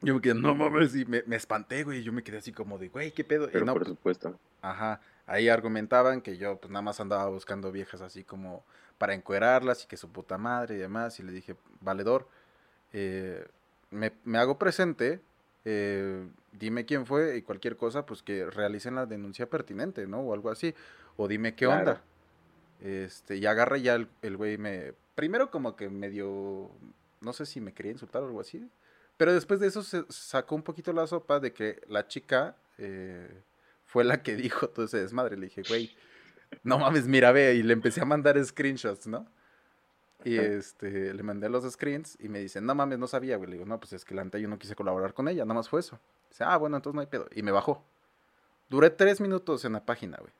S2: Yo me quedé, no mames. Y me, me espanté, güey. Yo me quedé así como de, güey, qué pedo. Y
S3: Pero
S2: no,
S3: por
S2: pues,
S3: supuesto.
S2: Ajá. Ahí argumentaban que yo, pues nada más andaba buscando viejas así como para encuerarlas y que su puta madre y demás. Y le dije, valedor, eh, me, me hago presente. eh, dime quién fue y cualquier cosa, pues que realicen la denuncia pertinente, ¿no? O algo así. O dime qué
S3: Claro.
S2: onda. Este, y agarra ya el, el güey me. Primero como que medio. No sé si me quería insultar o algo así. Pero después de eso se sacó un poquito la sopa de que la chica eh, fue la que dijo todo ese desmadre. Le dije, güey, no mames, mira, ve. Y le empecé a mandar screenshots, ¿no? Y este, le mandé los screens y me dice, no mames, no sabía, güey. Le digo, no, pues es que la neta yo no quise colaborar con ella, nada más fue eso. Dice, ah, bueno, entonces no hay pedo. Y me bajó. Duré tres minutos en la página, güey.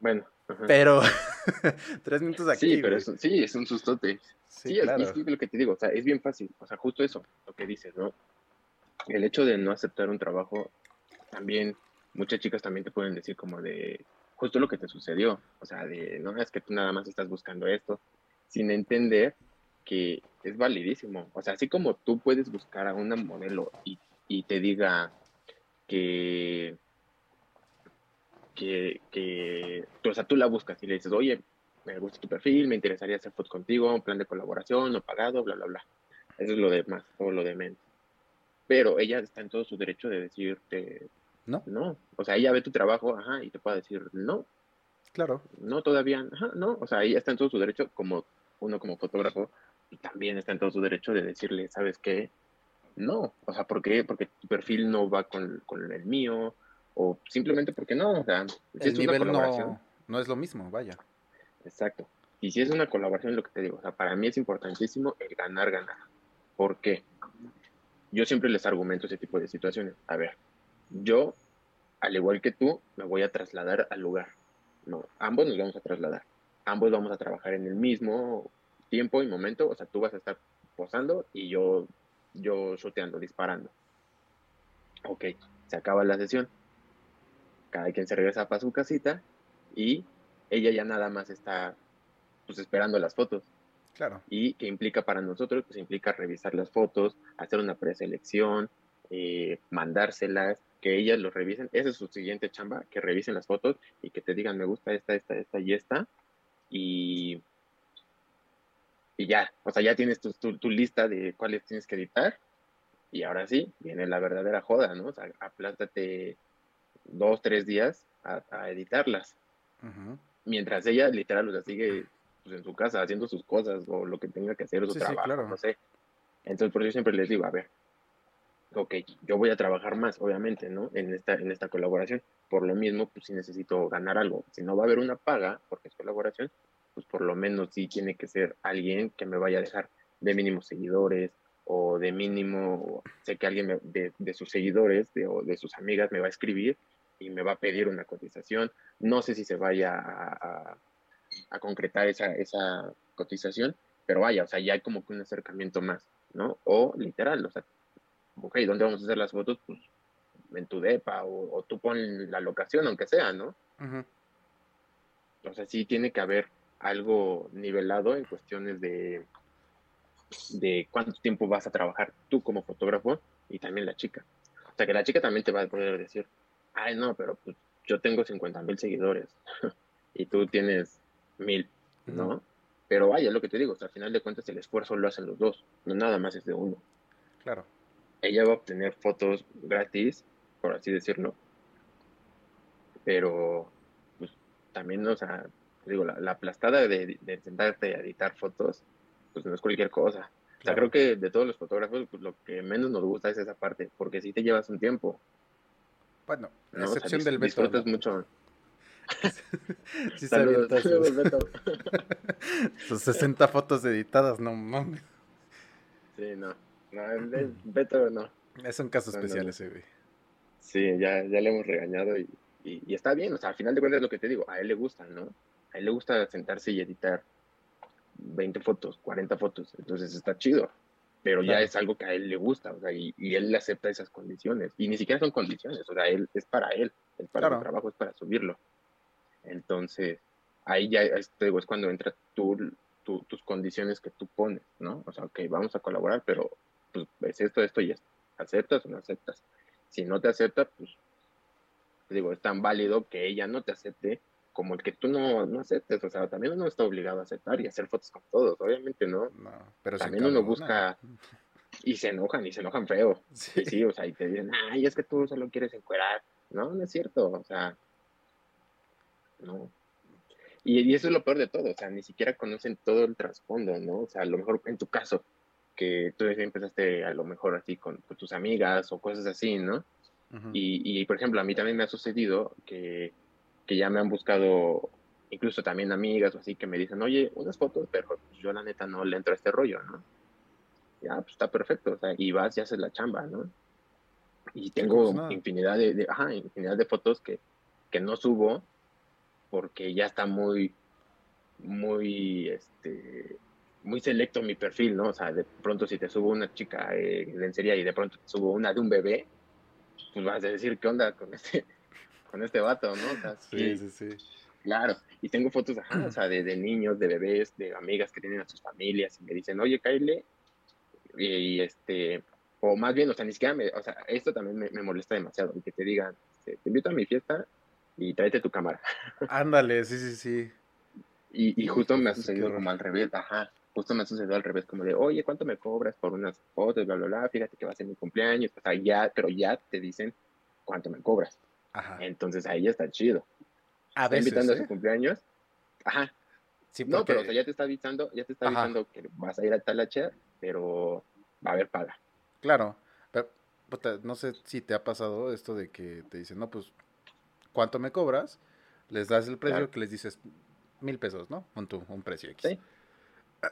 S3: Bueno. ajá.
S2: Pero, tres minutos aquí,
S3: sí, pero es, un- sí, es un sustote.
S2: Sí,
S3: Sí,
S2: claro.
S3: es, es lo que te digo, o sea, es bien fácil, o sea, justo eso, lo que dices, ¿no? El hecho de no aceptar un trabajo, también, muchas chicas también te pueden decir como de, justo lo que te sucedió, o sea, de, no, es que tú nada más estás buscando esto, sin entender que es validísimo, o sea, así como tú puedes buscar a una modelo y, y te diga que, que, que, o sea, tú la buscas y le dices, oye, me gusta tu perfil, me interesaría hacer fotos contigo, un plan de colaboración, no pagado, bla, bla, bla. Eso es lo de más, o lo de menos. Pero ella está en todo su derecho de decirte
S2: ¿No?
S3: no. O sea, ella ve tu trabajo, ajá, y te puede decir no,
S2: Claro.
S3: no todavía, ajá, no. O sea, ella está en todo su derecho, como uno como fotógrafo, y también está en todo su derecho de decirle, ¿sabes qué? No. O sea, ¿por qué? Porque tu perfil no va con, con el mío, o simplemente porque no. O sea, si
S2: El
S3: es una
S2: nivel
S3: colaboración,
S2: no, no es lo mismo, vaya.
S3: Exacto. Y si es una colaboración, lo que te digo, o sea, para mí es importantísimo el ganar, ganar. ¿Por qué? Yo siempre les argumento ese tipo de situaciones. A ver, yo, al igual que tú, me voy a trasladar al lugar. No, ambos nos vamos a trasladar. Ambos vamos a trabajar en el mismo tiempo y momento. O sea, tú vas a estar posando y yo, yo shoteando, disparando. Ok, se acaba la sesión. Cada quien se regresa para su casita y ella ya nada más está pues esperando las fotos.
S2: Claro.
S3: Y que implica para nosotros, pues implica revisar las fotos, hacer una preselección, eh, mandárselas, que ellas lo revisen. Esa es su siguiente chamba, que revisen las fotos y que te digan, me gusta esta, esta, esta y esta. Y, y ya, o sea, ya tienes tu, tu, lista de cuáles tienes que editar. Y ahora sí, viene la verdadera joda, ¿no? O sea, aplástate dos, tres días a, editarlas. Mientras ella literal, o sea, sigue pues, en su casa haciendo sus cosas o lo que tenga que hacer, su trabajo, no sé. Entonces, por eso siempre les digo, a ver, ok, yo voy a trabajar más, obviamente, ¿no? En esta, en esta colaboración. Por lo mismo, pues si necesito ganar algo. Si no va a haber una paga, porque es colaboración, pues por lo menos sí tiene que ser alguien que me vaya a dejar de mínimos seguidores o de mínimo, sé que alguien de, de, sus seguidores de, o de sus amigas me va a escribir y me va a pedir una cotización. No sé si se vaya a, a, concretar esa, esa cotización, pero vaya, o sea, ya hay como que un acercamiento más, ¿no? O literal, o sea, ok, ¿dónde vamos a hacer las fotos? Pues en tu depa o, tú pon la locación, aunque sea, ¿no? O sea, sí tiene que haber algo nivelado en cuestiones de, de cuánto tiempo vas a trabajar tú como fotógrafo y también la chica. O sea, que la chica también te va a poder decir, ay, no, pero pues yo tengo 50 mil seguidores y tú tienes mil, ¿no? Pero vaya, lo que te digo, al final de cuentas el esfuerzo lo hacen los dos, no nada más es de uno.
S2: Claro.
S3: Ella va a obtener fotos gratis, por así decirlo, pero pues también, o sea, digo, la, aplastada de, de, sentarte a editar fotos, pues no es cualquier cosa. O sea, creo que de todos los fotógrafos, pues lo que menos nos gusta es esa parte, porque si te llevas un tiempo.
S2: Bueno, la excepción del Beto.
S3: Disfrutas mucho.
S2: Sí, saludos, Beto. Sus 60 fotos editadas, no mames.
S3: Sí, no. No, el, Beto no.
S2: Es un caso especial ese, güey.
S3: Sí, ya, ya le hemos regañado y, y, está bien. O sea, al final de cuentas es lo que te digo. A él le gusta, ¿no? A él le gusta sentarse y editar 20 fotos, 40 fotos. Entonces está chido pero ya es algo que a él le gusta, o sea, y, él le acepta esas condiciones, y ni siquiera son condiciones, o sea, él es para él, es para el trabajo, es para subirlo. Entonces, ahí ya es, es cuando entra tú, tus condiciones que tú pones, ¿no? O sea, ok, vamos a colaborar, pero pues es esto, esto y esto. ¿Aceptas o no aceptas? Si no te acepta, pues digo, es tan válido que ella no te acepte como el que tú no, no aceptes, o sea, también uno está obligado a aceptar y hacer fotos con todos, obviamente, ¿no?
S2: No, pero
S3: también uno busca y se enojan y se enojan feo. Sí. sí, o sea, y te dicen, ay, es que tú solo quieres encuerar. No, no es cierto, o sea, no. Y, y, eso es lo peor de todo, o sea, ni siquiera conocen todo el trasfondo, ¿no? O sea, a lo mejor en tu caso, que tú empezaste a lo mejor así con, tus amigas o cosas así, ¿no? y, y, por ejemplo, a mí también me ha sucedido que que ya me han buscado incluso también amigas o así que me dicen, oye, unas fotos, pero yo la neta no le entro a este rollo, ¿no? Ya, pues está perfecto, o sea, y vas y haces la chamba, ¿no? Y tengo infinidad de, ajá, infinidad de fotos que, que no subo porque ya está muy, muy, este, muy selecto mi perfil, ¿no? O sea, de pronto si te subo una chica en lencería y de pronto te subo una de un bebé, pues vas a decir, ¿qué onda con este, con este vato, ¿no?
S2: sí, sí, sí.
S3: Claro, y tengo fotos, ajá, o sea, de, de, niños, de bebés, de amigas que tienen a sus familias y me dicen, oye, Kyle, y, este, o más bien, o sea, ni siquiera me, o sea, esto también me, molesta demasiado, que te digan, este, te invito a mi fiesta y tráete tu cámara.
S2: Ándale, sí, sí, sí.
S3: Y, y justo me ha sucedido como al revés, ajá, justo me ha sucedido al revés, como de, oye, ¿cuánto me cobras por unas fotos, bla, bla, bla, fíjate que va a ser mi cumpleaños, o sea, ya, pero ya te dicen cuánto me cobras. Entonces ahí ya está chido.
S2: A veces,
S3: invitando a
S2: su
S3: ¿eh? cumpleaños. Ajá. No, pero ya te está avisando, ya te está avisando que vas a ir a Talacher, pero va a haber paga.
S2: Claro. Pero, no sé si te ha pasado esto de que te dicen, no, pues, ¿cuánto me cobras? Les das el precio que les dices mil pesos, ¿no? Un, un precio X. ¿Sí?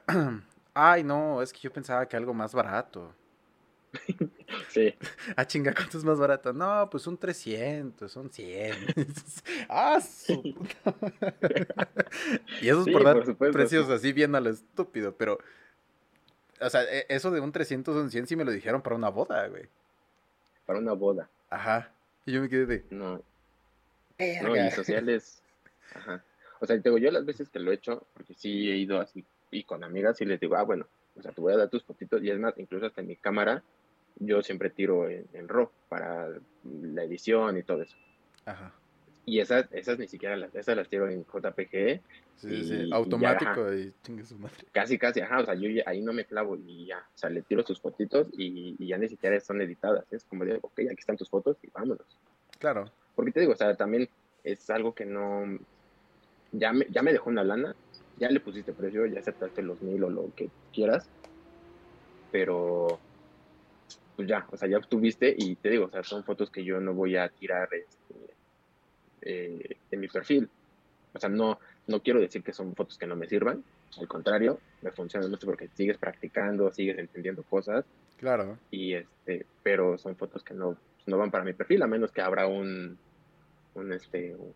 S2: Ay, no, es que yo pensaba que algo más barato.
S3: Sí.
S2: Ah, chinga, ¿cuánto es más barato? No, pues un 300, son 100. ¡Ah, su Y eso es por dar precios así bien a lo estúpido, pero... O sea, e, eso de un 300 o un 100 sí me lo dijeron para una boda, güey.
S3: Para una boda.
S2: Ajá. Y yo me quedé
S3: de... No. No, y sociales... Ajá. O sea, te digo, yo las veces que lo he hecho, porque sí he ido así y con amigas y les digo, ah, bueno, o sea, te voy a dar tus fotitos y es más, incluso hasta en mi cámara, yo siempre tiro en, en RAW para la edición y todo eso.
S2: Ajá.
S3: Y esas, esas ni siquiera las, esas las tiro en JPG.
S2: Sí, sí,
S3: Y-
S2: sí,
S3: y ya,
S2: automático y chingue su madre.
S3: Casi, casi, ajá, o sea, yo ya- ahí no me clavo y ya, o sea, le tiro sus fotitos y, y ya ni siquiera son editadas, es como de, ok, aquí están tus fotos y vámonos.
S2: Claro.
S3: Porque te digo, o sea, también es algo que no, ya me, ya me dejó una lana, ya le pusiste precio, ya aceptaste los mil o lo que quieras, pero pues ya, o sea, ya obtuviste y te digo, o sea, son fotos que yo no voy a tirar este, eh, en mi perfil. O sea, no, no quiero decir que son fotos que no me sirvan, al contrario, me funcionan mucho porque sigues practicando, sigues entendiendo cosas,
S2: Claro.
S3: y este, pero son fotos que no, no van para mi perfil, a menos que abra un, un este, un,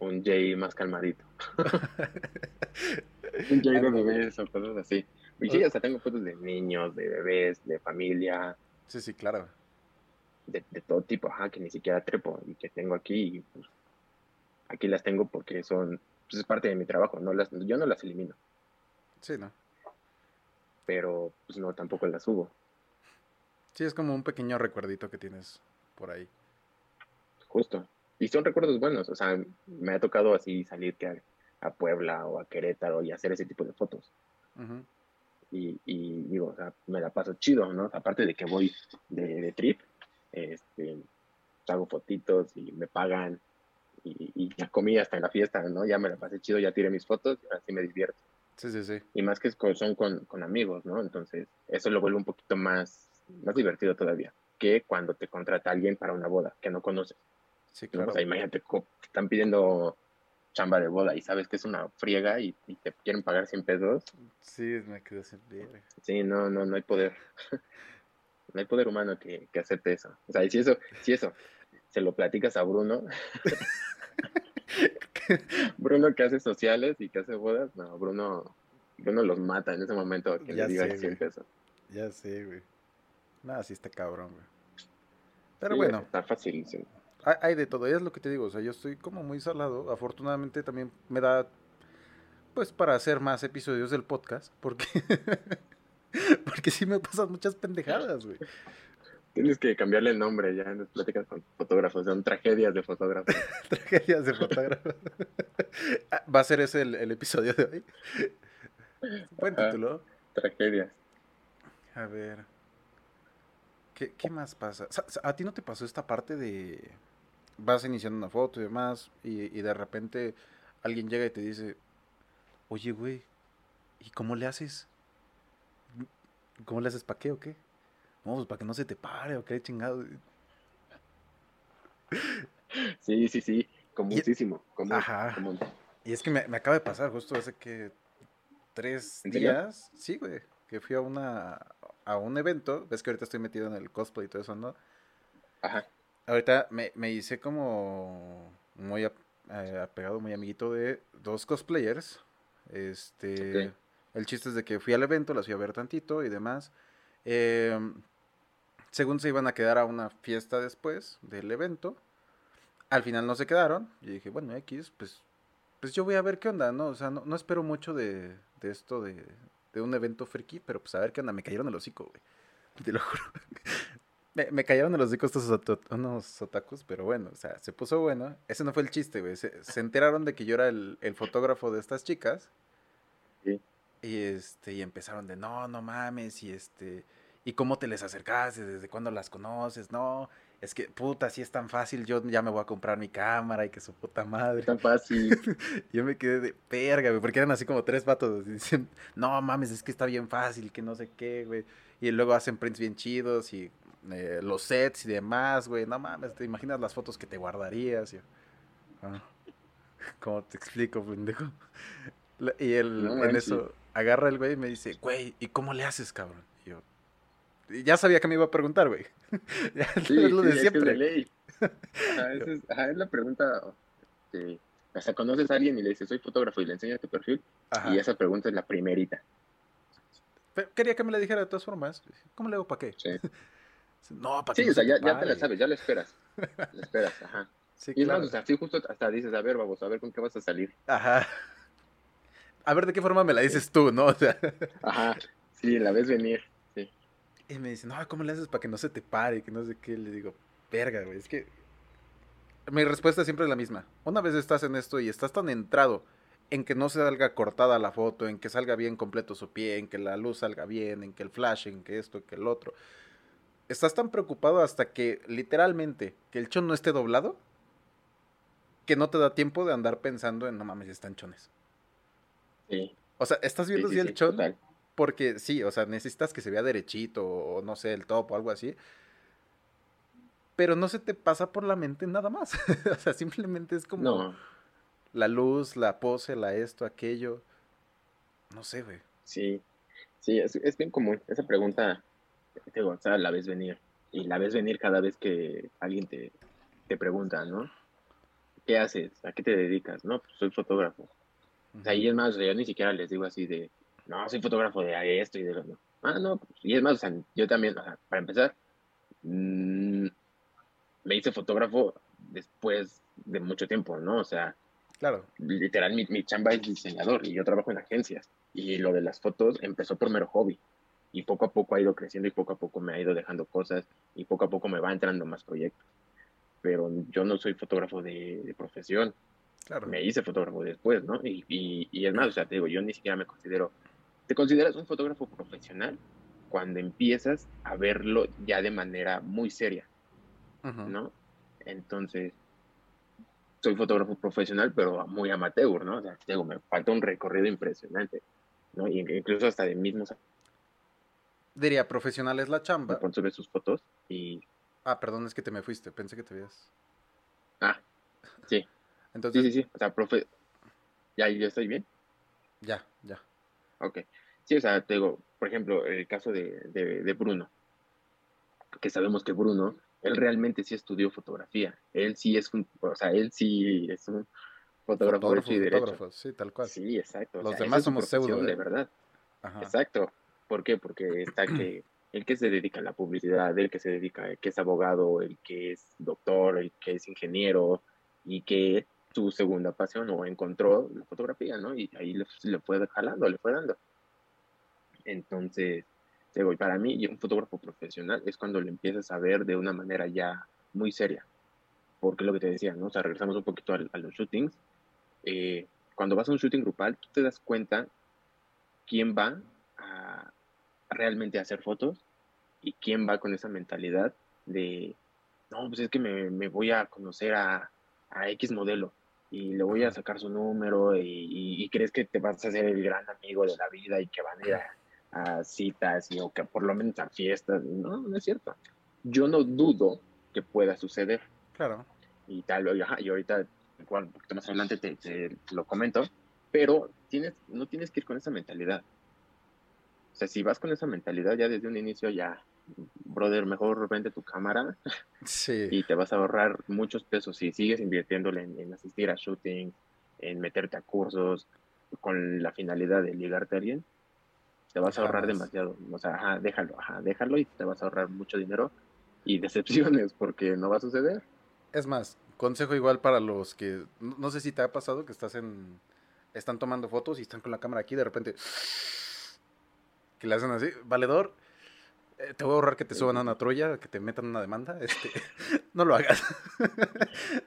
S3: un Jay más calmadito. un Jay de bebés o cosas así. Y sí, o sea, tengo fotos de niños, de bebés, de familia,
S2: Sí, sí, claro.
S3: de, de todo tipo, ajá, que ni siquiera trepo y que tengo aquí, y pues aquí las tengo porque son, pues es parte de mi trabajo, no las, yo no las elimino,
S2: Sí, ¿no?
S3: pero pues no, tampoco las subo.
S2: Sí, es como un pequeño recuerdito que tienes por ahí.
S3: Justo. Y son recuerdos buenos, o sea, me ha tocado así salir que a, a Puebla o a Querétaro y hacer ese tipo de fotos. Y, y digo, o sea, me la paso chido, ¿no? Aparte de que voy de, de trip, este, hago fotitos y me pagan y, y ya comí hasta en la fiesta, ¿no? Ya me la pasé chido, ya tiré mis fotos y ahora sí me divierto.
S2: Sí, sí, sí.
S3: Y más que son con, con amigos, ¿no? Entonces, eso lo vuelve un poquito más, más divertido todavía que cuando te contrata alguien para una boda que no conoces.
S2: Sí,
S3: ¿no?
S2: claro.
S3: O sea, imagínate, te están pidiendo chamba de boda y sabes que es una friega y, y te quieren pagar 100 pesos.
S2: Sí, me quedé sin verga.
S3: Sí, no, no, no hay poder. no hay poder humano que, que acepte eso. O sea, y si eso, si eso se lo platicas a Bruno, Bruno que hace sociales y que hace bodas, no, Bruno, Bruno los mata en ese momento que
S2: Ya
S3: le digas
S2: sé,
S3: 100
S2: güey.
S3: pesos.
S2: Ya sé, güey. Nada, sí está cabrón, güey. Pero
S3: Sí,
S2: bueno,
S3: Está facilísimo.
S2: Hay, de todo, es lo que te digo, o sea, yo estoy como muy salado, afortunadamente también me da, pues, para hacer más episodios del podcast, porque, porque sí me pasan muchas pendejadas, güey.
S3: Tienes que cambiarle el nombre ya en las pláticas con fotógrafos, son tragedias de fotógrafos.
S2: Tragedias de fotógrafo. Ah, Va a ser ese el, el episodio de hoy. Buen
S3: Ajá.
S2: título.
S3: tragedias.
S2: A ver. ¿Qué, qué más pasa? Sa- sa- ¿A ti no te pasó esta parte de... Vas iniciando una foto y demás, y, y de repente alguien llega y te dice, oye, güey, ¿y cómo le haces? ¿Cómo le haces para qué o qué? No, pues para que no se te pare o qué chingado.
S3: Sí, sí, sí, comúnísimo. común,
S2: Ajá.
S3: común.
S2: Y es que me, me acaba de pasar justo hace que tres días, sí, güey, que fui a una a un evento, ves que ahorita estoy metido en el cosplay y todo eso, ¿no?
S3: Ajá.
S2: Ahorita me, me hice como muy eh, apegado, muy amiguito de dos cosplayers. Este, el chiste es de que fui al evento, las fui a ver tantito y demás. Em, según se iban a quedar a una fiesta después del evento, al final no se quedaron. Y dije, bueno, X, pues, pues yo voy a ver qué onda, ¿no? O sea, no, no espero mucho de, de esto de, de un evento friki, pero pues a ver qué onda. Me cayeron el hocico, güey. Te lo juro. Me, me cayeron en los hocico estos unos otakus, pero bueno, o sea, se puso bueno. Ese no fue el chiste, güey. Se, se enteraron de que yo era el, el fotógrafo de estas chicas.
S3: Sí.
S2: Y este, y empezaron de no, no mames, y este, ¿y cómo te les acercaste? ¿Desde cuándo las conoces? No, es que puta, si es tan fácil, yo ya me voy a comprar mi cámara y que su puta madre.
S3: Tan fácil.
S2: Yo me quedé de verga, güey, porque eran así como tres vatos. Dicen, no mames, es que está bien fácil, que no sé qué, güey. Y luego hacen prints bien chidos y eh, los sets y demás, güey. No mames, te imaginas las fotos que te guardarías. Y, "Ah, ¿Cómo te explico, pendejo? Y él
S3: No
S2: en eso agarra el güey y me dice, güey, ¿y cómo le haces, cabrón? Y yo, y ya sabía que me iba a preguntar, güey. ya
S3: Sí,
S2: es lo
S3: sí,
S2: de
S3: es que ley. Ajá, es, ajá, es la pregunta. este, o sea, conoces a alguien y le dices, soy fotógrafo y le enseñas tu perfil.
S2: Ajá.
S3: Y esa pregunta es la primerita.
S2: Pero quería que me la dijera de todas formas. ¿Cómo le hago para qué?
S3: Sí,
S2: No, para
S3: sí
S2: que no
S3: o sea,
S2: se
S3: ya,
S2: te
S3: ya te la sabes, ya la esperas. La esperas, ajá.
S2: Sí,
S3: Y
S2: claro.
S3: o sea, sí, justo hasta dices, a ver, vamos, a ver con qué vas a salir.
S2: Ajá. A ver de qué forma me la dices tú, ¿no? O sea,
S3: Ajá, sí, la ves venir. Sí.
S2: y me dicen, no, ¿cómo le haces para que no se te pare? Que no sé qué. Le digo, verga, güey. Es que. Mi respuesta siempre es la misma. Una vez estás en esto y estás tan entrado en que no se salga cortada la foto, en que salga bien completo su pie, en que la luz salga bien, en que el flash, en que esto, que el otro. Estás tan preocupado hasta que literalmente que el chon no esté doblado que no te da tiempo de andar pensando en no mames, están chones.
S3: Sí,
S2: O sea, estás viendo
S3: sí,
S2: si el chon
S3: total.
S2: porque sí, o sea, necesitas que se vea derechito o no sé, el top o algo así. Pero no se te pasa por la mente nada más. o sea, simplemente es como
S3: No,
S2: la luz, la pose, la esto, aquello. No sé, güey.
S3: sí, sí, es, es bien común. Esa pregunta, digo, o sea, la ves venir. Y la ves venir cada vez que alguien te, te pregunta, ¿no? ¿Qué haces? ¿A qué te dedicas? No, pues soy fotógrafo. O sea, y es más, yo ni siquiera les digo así de, no, soy fotógrafo de esto y de lo no. Ah, no, pues, y es más, o sea, yo también, o sea, para empezar, mm, me hice fotógrafo después de mucho tiempo, ¿no? O sea,
S2: Claro.
S3: literal, mi, mi chamba es diseñador y yo trabajo en agencias. Y lo de las fotos empezó por mero hobby. Y poco a poco ha ido creciendo y poco a poco me ha ido dejando cosas y poco a poco me va entrando más proyectos. Pero yo no soy fotógrafo de, de profesión
S2: Claro.
S3: me hice fotógrafo después, ¿no? Y, y, y es más, o sea, te digo, yo ni siquiera me considero, ¿te consideras un fotógrafo profesional? Cuando empiezas a verlo ya de manera muy seria,
S2: Ujú.
S3: ¿no? Entonces, soy fotógrafo profesional, pero muy amateur, ¿no? O sea, te digo, me falta un recorrido impresionante, ¿no? Y incluso hasta de mismos
S2: Diría, profesional es la chamba.
S3: subes sus fotos y,
S2: Ah, perdón, es que te me fuiste. Pensé que te habías.
S3: ah, sí,
S2: Entonces,
S3: sí, sí, sí, o sea, profe, ya, ya estoy bien.
S2: ya, ya.
S3: Ok. Sí, o sea, te digo, por ejemplo, el caso de, de, de Bruno, que sabemos que Bruno, él realmente sí estudió fotografía. Él sí es un, o sea, él sí es un fotógrafo,
S2: Fotógrafos,
S3: hecho y derecho.
S2: fotógrafos, sí, tal cual.
S3: Sí, exacto. o
S2: Los
S3: sea,
S2: demás somos pseudo, ¿eh?
S3: De verdad.
S2: Ajá.
S3: Exacto. ¿Por qué? Porque está que el que se dedica a la publicidad, el que se dedica, el que es abogado, el que es doctor, el que es ingeniero y que su segunda pasión o encontró la fotografía, ¿no? Y ahí le, le fue jalando, le fue dando. Entonces, digo, para mí un fotógrafo profesional es cuando le empiezas a ver de una manera ya muy seria. Porque lo que te decía, ¿no? O sea, regresamos un poquito a, a los shootings. Eh, cuando vas a un shooting grupal, tú te das cuenta quién va a realmente a hacer fotos y quién va con esa mentalidad de, no, pues es que me, me voy a conocer a, a X modelo y le voy a sacar su número y, y- y crees que te vas a hacer el gran amigo de la vida y que van a ir a, a citas y, o que por lo menos a fiestas. No, no es cierto. Yo no dudo que pueda suceder
S2: Claro.
S3: y tal, y, ajá, y ahorita, igual, un poquito más adelante te, te lo comento, pero tienes, no tienes que ir con esa mentalidad. O sea, si vas con esa mentalidad ya desde un inicio, ya, brother, mejor vende tu cámara
S2: Sí.
S3: y te vas a ahorrar muchos pesos si sigues invirtiéndole en, en asistir a shooting, en meterte a cursos, con la finalidad de ligarte a alguien, te vas a ahorrar demasiado. O sea, ajá, déjalo, ajá, déjalo y te vas a ahorrar mucho dinero y decepciones porque no va a suceder.
S2: Es más, consejo igual para los que, no no sé si te ha pasado que estás en, están tomando fotos y están con la cámara aquí, de repente, que le hacen así, valedor, eh, te voy a ahorrar que te suban a una troya, que te metan una demanda, este, no lo hagas.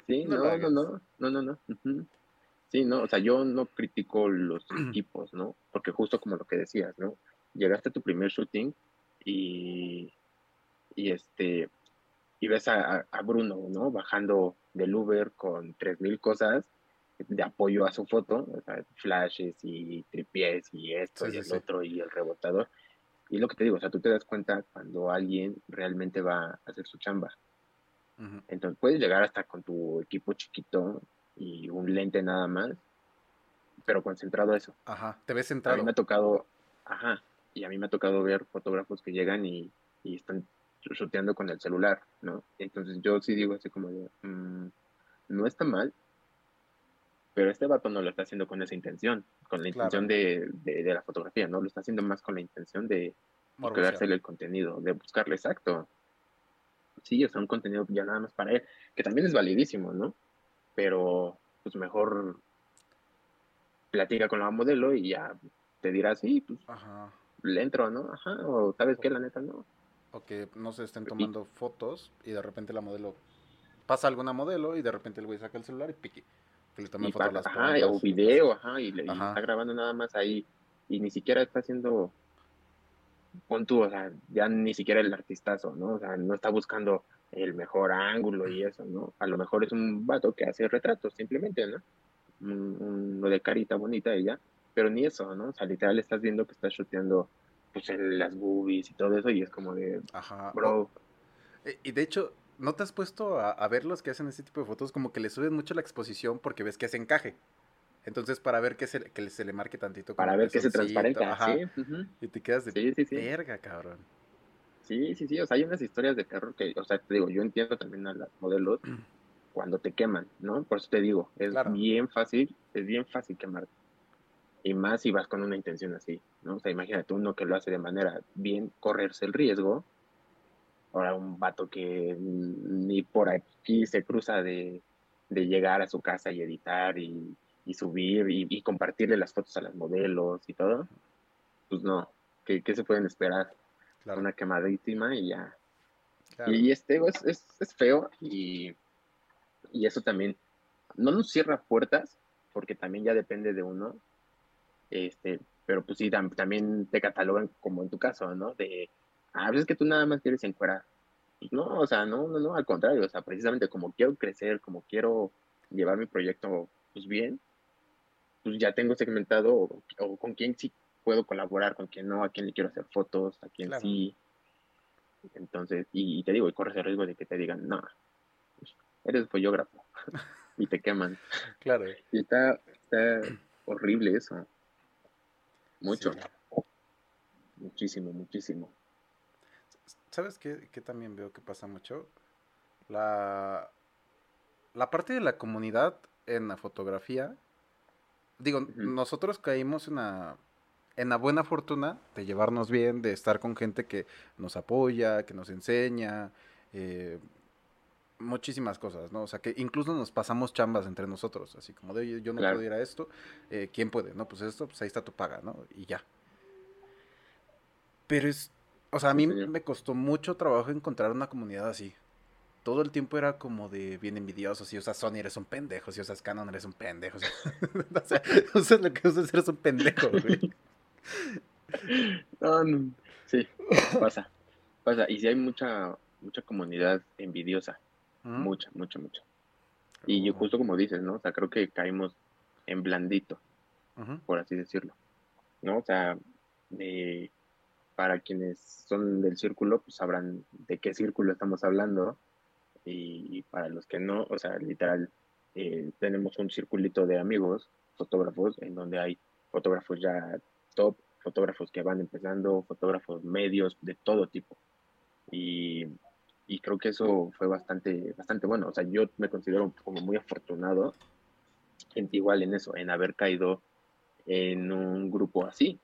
S3: Sí,
S2: No
S3: no, no, no, no, no. Sí, no, o sea, yo no critico los equipos, ¿no? Porque justo como lo que decías, ¿no? Llegaste a tu primer shooting y, y este, y ves a, a- Bruno, ¿no? Bajando del Uber con 3000 cosas de apoyo a su foto, o sea, flashes y tripiés y esto
S2: Sí,
S3: y
S2: sí,
S3: el
S2: sí.
S3: otro y el rebotador. Y lo que te digo, o sea, tú te das cuenta cuando alguien realmente va a hacer su chamba.
S2: Ujú.
S3: Entonces puedes llegar hasta con tu equipo chiquito y un lente nada más, pero concentrado a eso.
S2: Ajá, te ves
S3: A mí
S2: centrado.
S3: me ha tocado, ajá, y a mí me ha tocado ver fotógrafos que llegan y, y están shoteando con el celular, ¿no? Entonces yo sí digo así como de, mm, no está mal, pero este vato no lo está haciendo con esa intención, con la
S2: Claro.
S3: intención de, de, de la fotografía, ¿no? Lo está haciendo más con la intención de, creársele el contenido, de buscarle exacto. Sí, o sea, un contenido ya nada más para él, que también es validísimo, ¿no? pero pues mejor platica con la modelo y ya te dirá, sí, pues
S2: Ajá.
S3: le entro, ¿no? Ajá, o sabes qué, la neta, no.
S2: O que no se estén tomando fotos y de repente la modelo pasa alguna modelo y de repente el güey saca el celular y pique. Que le tome
S3: Y
S2: foto a
S3: pa-
S2: las
S3: ajá, o video, ajá, y, le, y está grabando nada más ahí y ni siquiera está haciendo, pon tú, o sea, ya ni siquiera el artistazo, ¿no? O sea, no está buscando el mejor ángulo y eso, ¿no? A lo mejor es un vato que hace retratos simplemente, ¿no? Un- Uno de carita bonita y ya, pero ni eso, ¿no? O sea, literal estás viendo que está shoteando pues el- las boobies y todo eso y es como de,
S2: Ajá.
S3: bro,
S2: Eh, Y de hecho, ¿no te has puesto a, a ver los que hacen este tipo de fotos? Como que le suben mucho la exposición porque ves que hace encaje. Entonces, para ver que se, que se le marque tantito.
S3: para ver que se transparenta,
S2: ajá,
S3: ¿sí? ujú.
S2: Y te quedas de
S3: Sí, sí, sí.
S2: verga, cabrón.
S3: Sí, sí, sí, o sea, hay unas historias de terror que, o sea, te digo, yo entiendo también a las modelos cuando te queman, ¿no? Por eso te digo, es
S2: Claro.
S3: bien fácil, es bien fácil quemarte. Y más si vas con una intención así, ¿no? O sea, imagínate uno que lo hace de manera bien, correrse el riesgo. Ahora un vato que ni por aquí se cruza de, de llegar a su casa y editar y, y subir y, y compartirle las fotos a las modelos y todo. Pues no, ¿qué, qué se pueden esperar?
S2: Claro.
S3: Una quemadísima y ya,
S2: claro.
S3: y este es, es, es feo y, y eso también no nos cierra puertas, porque también ya depende de uno, este, pero pues sí, tam- también te catalogan como en tu caso, ¿no? De, ah, pues es que tú nada más quieres encuerar. Pues no, o sea, no, no, no, al contrario, o sea, precisamente como quiero crecer, como quiero llevar mi proyecto, pues bien, pues ya tengo segmentado o, o con quién sí puedo colaborar, con quién no, a quién le quiero hacer fotos, a quién
S2: Claro.
S3: sí. Entonces, y, y te digo, y corres el riesgo de que te digan, no, eres follógrafo y te queman.
S2: Claro.
S3: Y está, está horrible eso. Mucho.
S2: Sí.
S3: Muchísimo, muchísimo.
S2: ¿Sabes qué, qué también veo que pasa mucho? La, la parte de la comunidad en la fotografía. Digo,
S3: Ujú.
S2: nosotros caímos en la, en la buena fortuna de llevarnos bien, de estar con gente que nos apoya, que nos enseña, eh, muchísimas cosas, ¿no? O sea, que incluso nos pasamos chambas entre nosotros, así como de, yo no
S3: Claro.
S2: puedo ir a esto, eh, ¿quién puede? No, pues esto, pues ahí está tu paga, ¿no? Y ya. Pero es, o sea, a
S3: Sí,
S2: mí me costó mucho trabajo encontrar una comunidad así. Todo el tiempo era como de bien envidioso. Si usas Sony eres un pendejo, si usas Canon eres un pendejo. O sea, o sea, usas lo que usas eres un pendejo, güey.
S3: No, no. Sí, pasa. Pasa. Y si hay mucha, mucha comunidad envidiosa. Mucha, mucha, mucha. Y justo como dices, ¿no? O sea, creo que caímos en blandito, por así decirlo. ¿No? O sea, de- para quienes son del círculo, pues sabrán de qué círculo estamos hablando. Y, para los que no, o sea, literal, eh, tenemos un circulito de amigos, fotógrafos, en donde hay fotógrafos ya top, fotógrafos que van empezando, fotógrafos medios, de todo tipo. Y, y creo que eso fue bastante, bastante bueno. O sea, yo me considero como muy afortunado, en, igual en eso, en haber caído en un grupo así.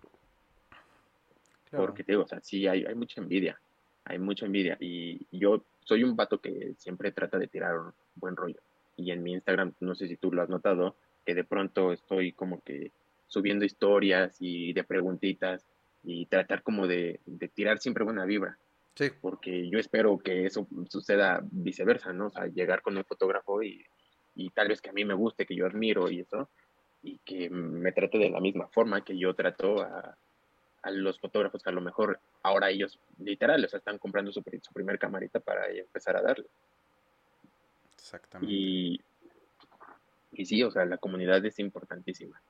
S2: Claro.
S3: Porque te digo, o sea, sí hay, hay mucha envidia, hay mucha envidia. Y yo soy un vato que siempre trata de tirar buen rollo. Y en mi Instagram, no sé si tú lo has notado, que de pronto estoy como que subiendo historias y de preguntitas y tratar como de, de tirar siempre buena vibra.
S2: Sí,
S3: Porque yo espero que eso suceda viceversa, ¿no? O sea, llegar con un fotógrafo y, y tal vez que a mí me guste, que yo admiro y eso, y que me trate de la misma forma que yo trato a, a los fotógrafos que a lo mejor ahora ellos, literal, o sea, están comprando su, pri- su primer camarita para empezar a darle.
S2: exactamente.
S3: Y, y sí, o sea, la comunidad es importantísima,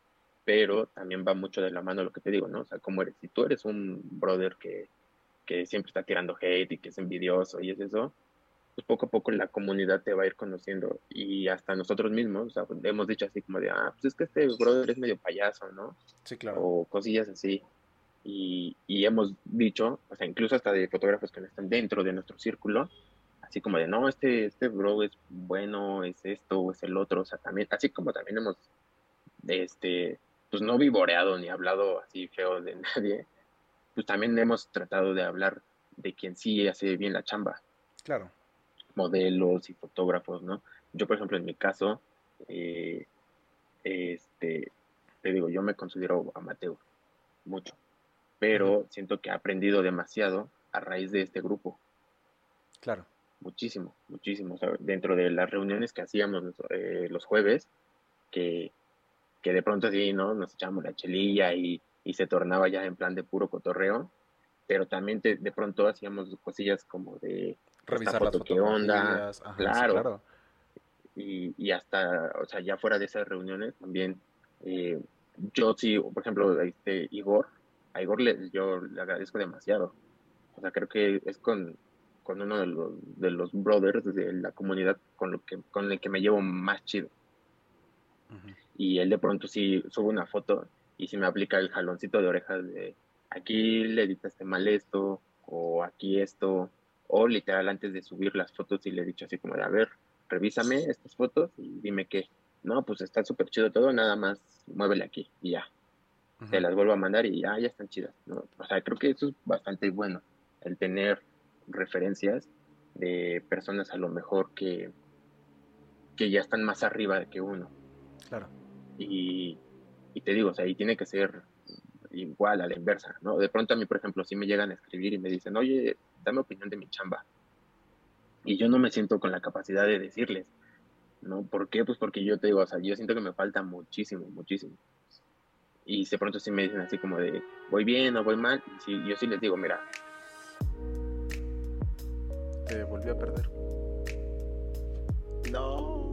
S3: pero también va mucho de la mano lo que te digo, ¿no? O sea, cómo eres. Si tú eres un brother que, que siempre está tirando hate y que es envidioso y es eso, pues poco a poco la comunidad te va a ir conociendo y hasta nosotros mismos, o sea, hemos dicho así como de, ah, pues es que este brother es medio payaso, ¿no?
S2: Sí, claro.
S3: o cosillas así. Y, y hemos dicho, o sea, incluso hasta de fotógrafos que no están dentro de nuestro círculo, así como de, no, este, este bro es bueno, es esto o es el otro, o sea, también, así como también hemos, este, pues no vivoreado ni hablado así feo de nadie, pues también hemos tratado de hablar de quien sí hace bien la chamba,
S2: Claro.
S3: modelos y fotógrafos, ¿no? Yo, por ejemplo, en mi caso, eh, este, te digo, yo me considero amateur, mucho, pero siento que he aprendido demasiado a raíz de este grupo.
S2: Claro.
S3: Muchísimo, muchísimo. dentro de las reuniones que hacíamos eh, los jueves, que, que de pronto así, ¿no? Nos echábamos la chelilla y, y se tornaba ya en plan de puro cotorreo, pero también de, de pronto hacíamos cosillas como de
S2: revisar las
S3: qué onda, claro.
S2: claro.
S3: Y, y, hasta, o sea, ya fuera de esas reuniones también, eh, yo sí, por ejemplo, este Igor, a Igor le, yo le agradezco demasiado. O sea, creo que es con, con uno de los, de los brothers de la comunidad con, lo que, con el que me llevo más chido. Y él de pronto sí sube una foto y si me aplica el jaloncito de orejas de aquí le editaste mal esto, o aquí esto, o literal antes de subir las fotos y le he dicho así como de, a ver, revísame estas fotos y dime qué. No, pues está súper chido todo, nada más muévele aquí y ya. Te las vuelvo a mandar y ya, ya están chidas. O sea, creo que eso es bastante bueno, el tener referencias de personas a lo mejor que, que ya están más arriba que uno.
S2: Claro.
S3: Y, y te digo, o sea, ahí tiene que ser igual a la inversa, ¿no? De pronto a mí, por ejemplo, si me llegan a escribir y me dicen, oye, dame opinión de mi chamba. Y yo no me siento con la capacidad de decirles, ¿no? ¿Por qué? Pues porque yo te digo, o sea, yo siento que me falta muchísimo, muchísimo. Y de pronto sí me dicen así como de, voy bien o voy mal, y sí, yo sí les digo, mira.
S2: Te volví a perder. No.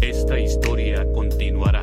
S4: Esta historia continuará.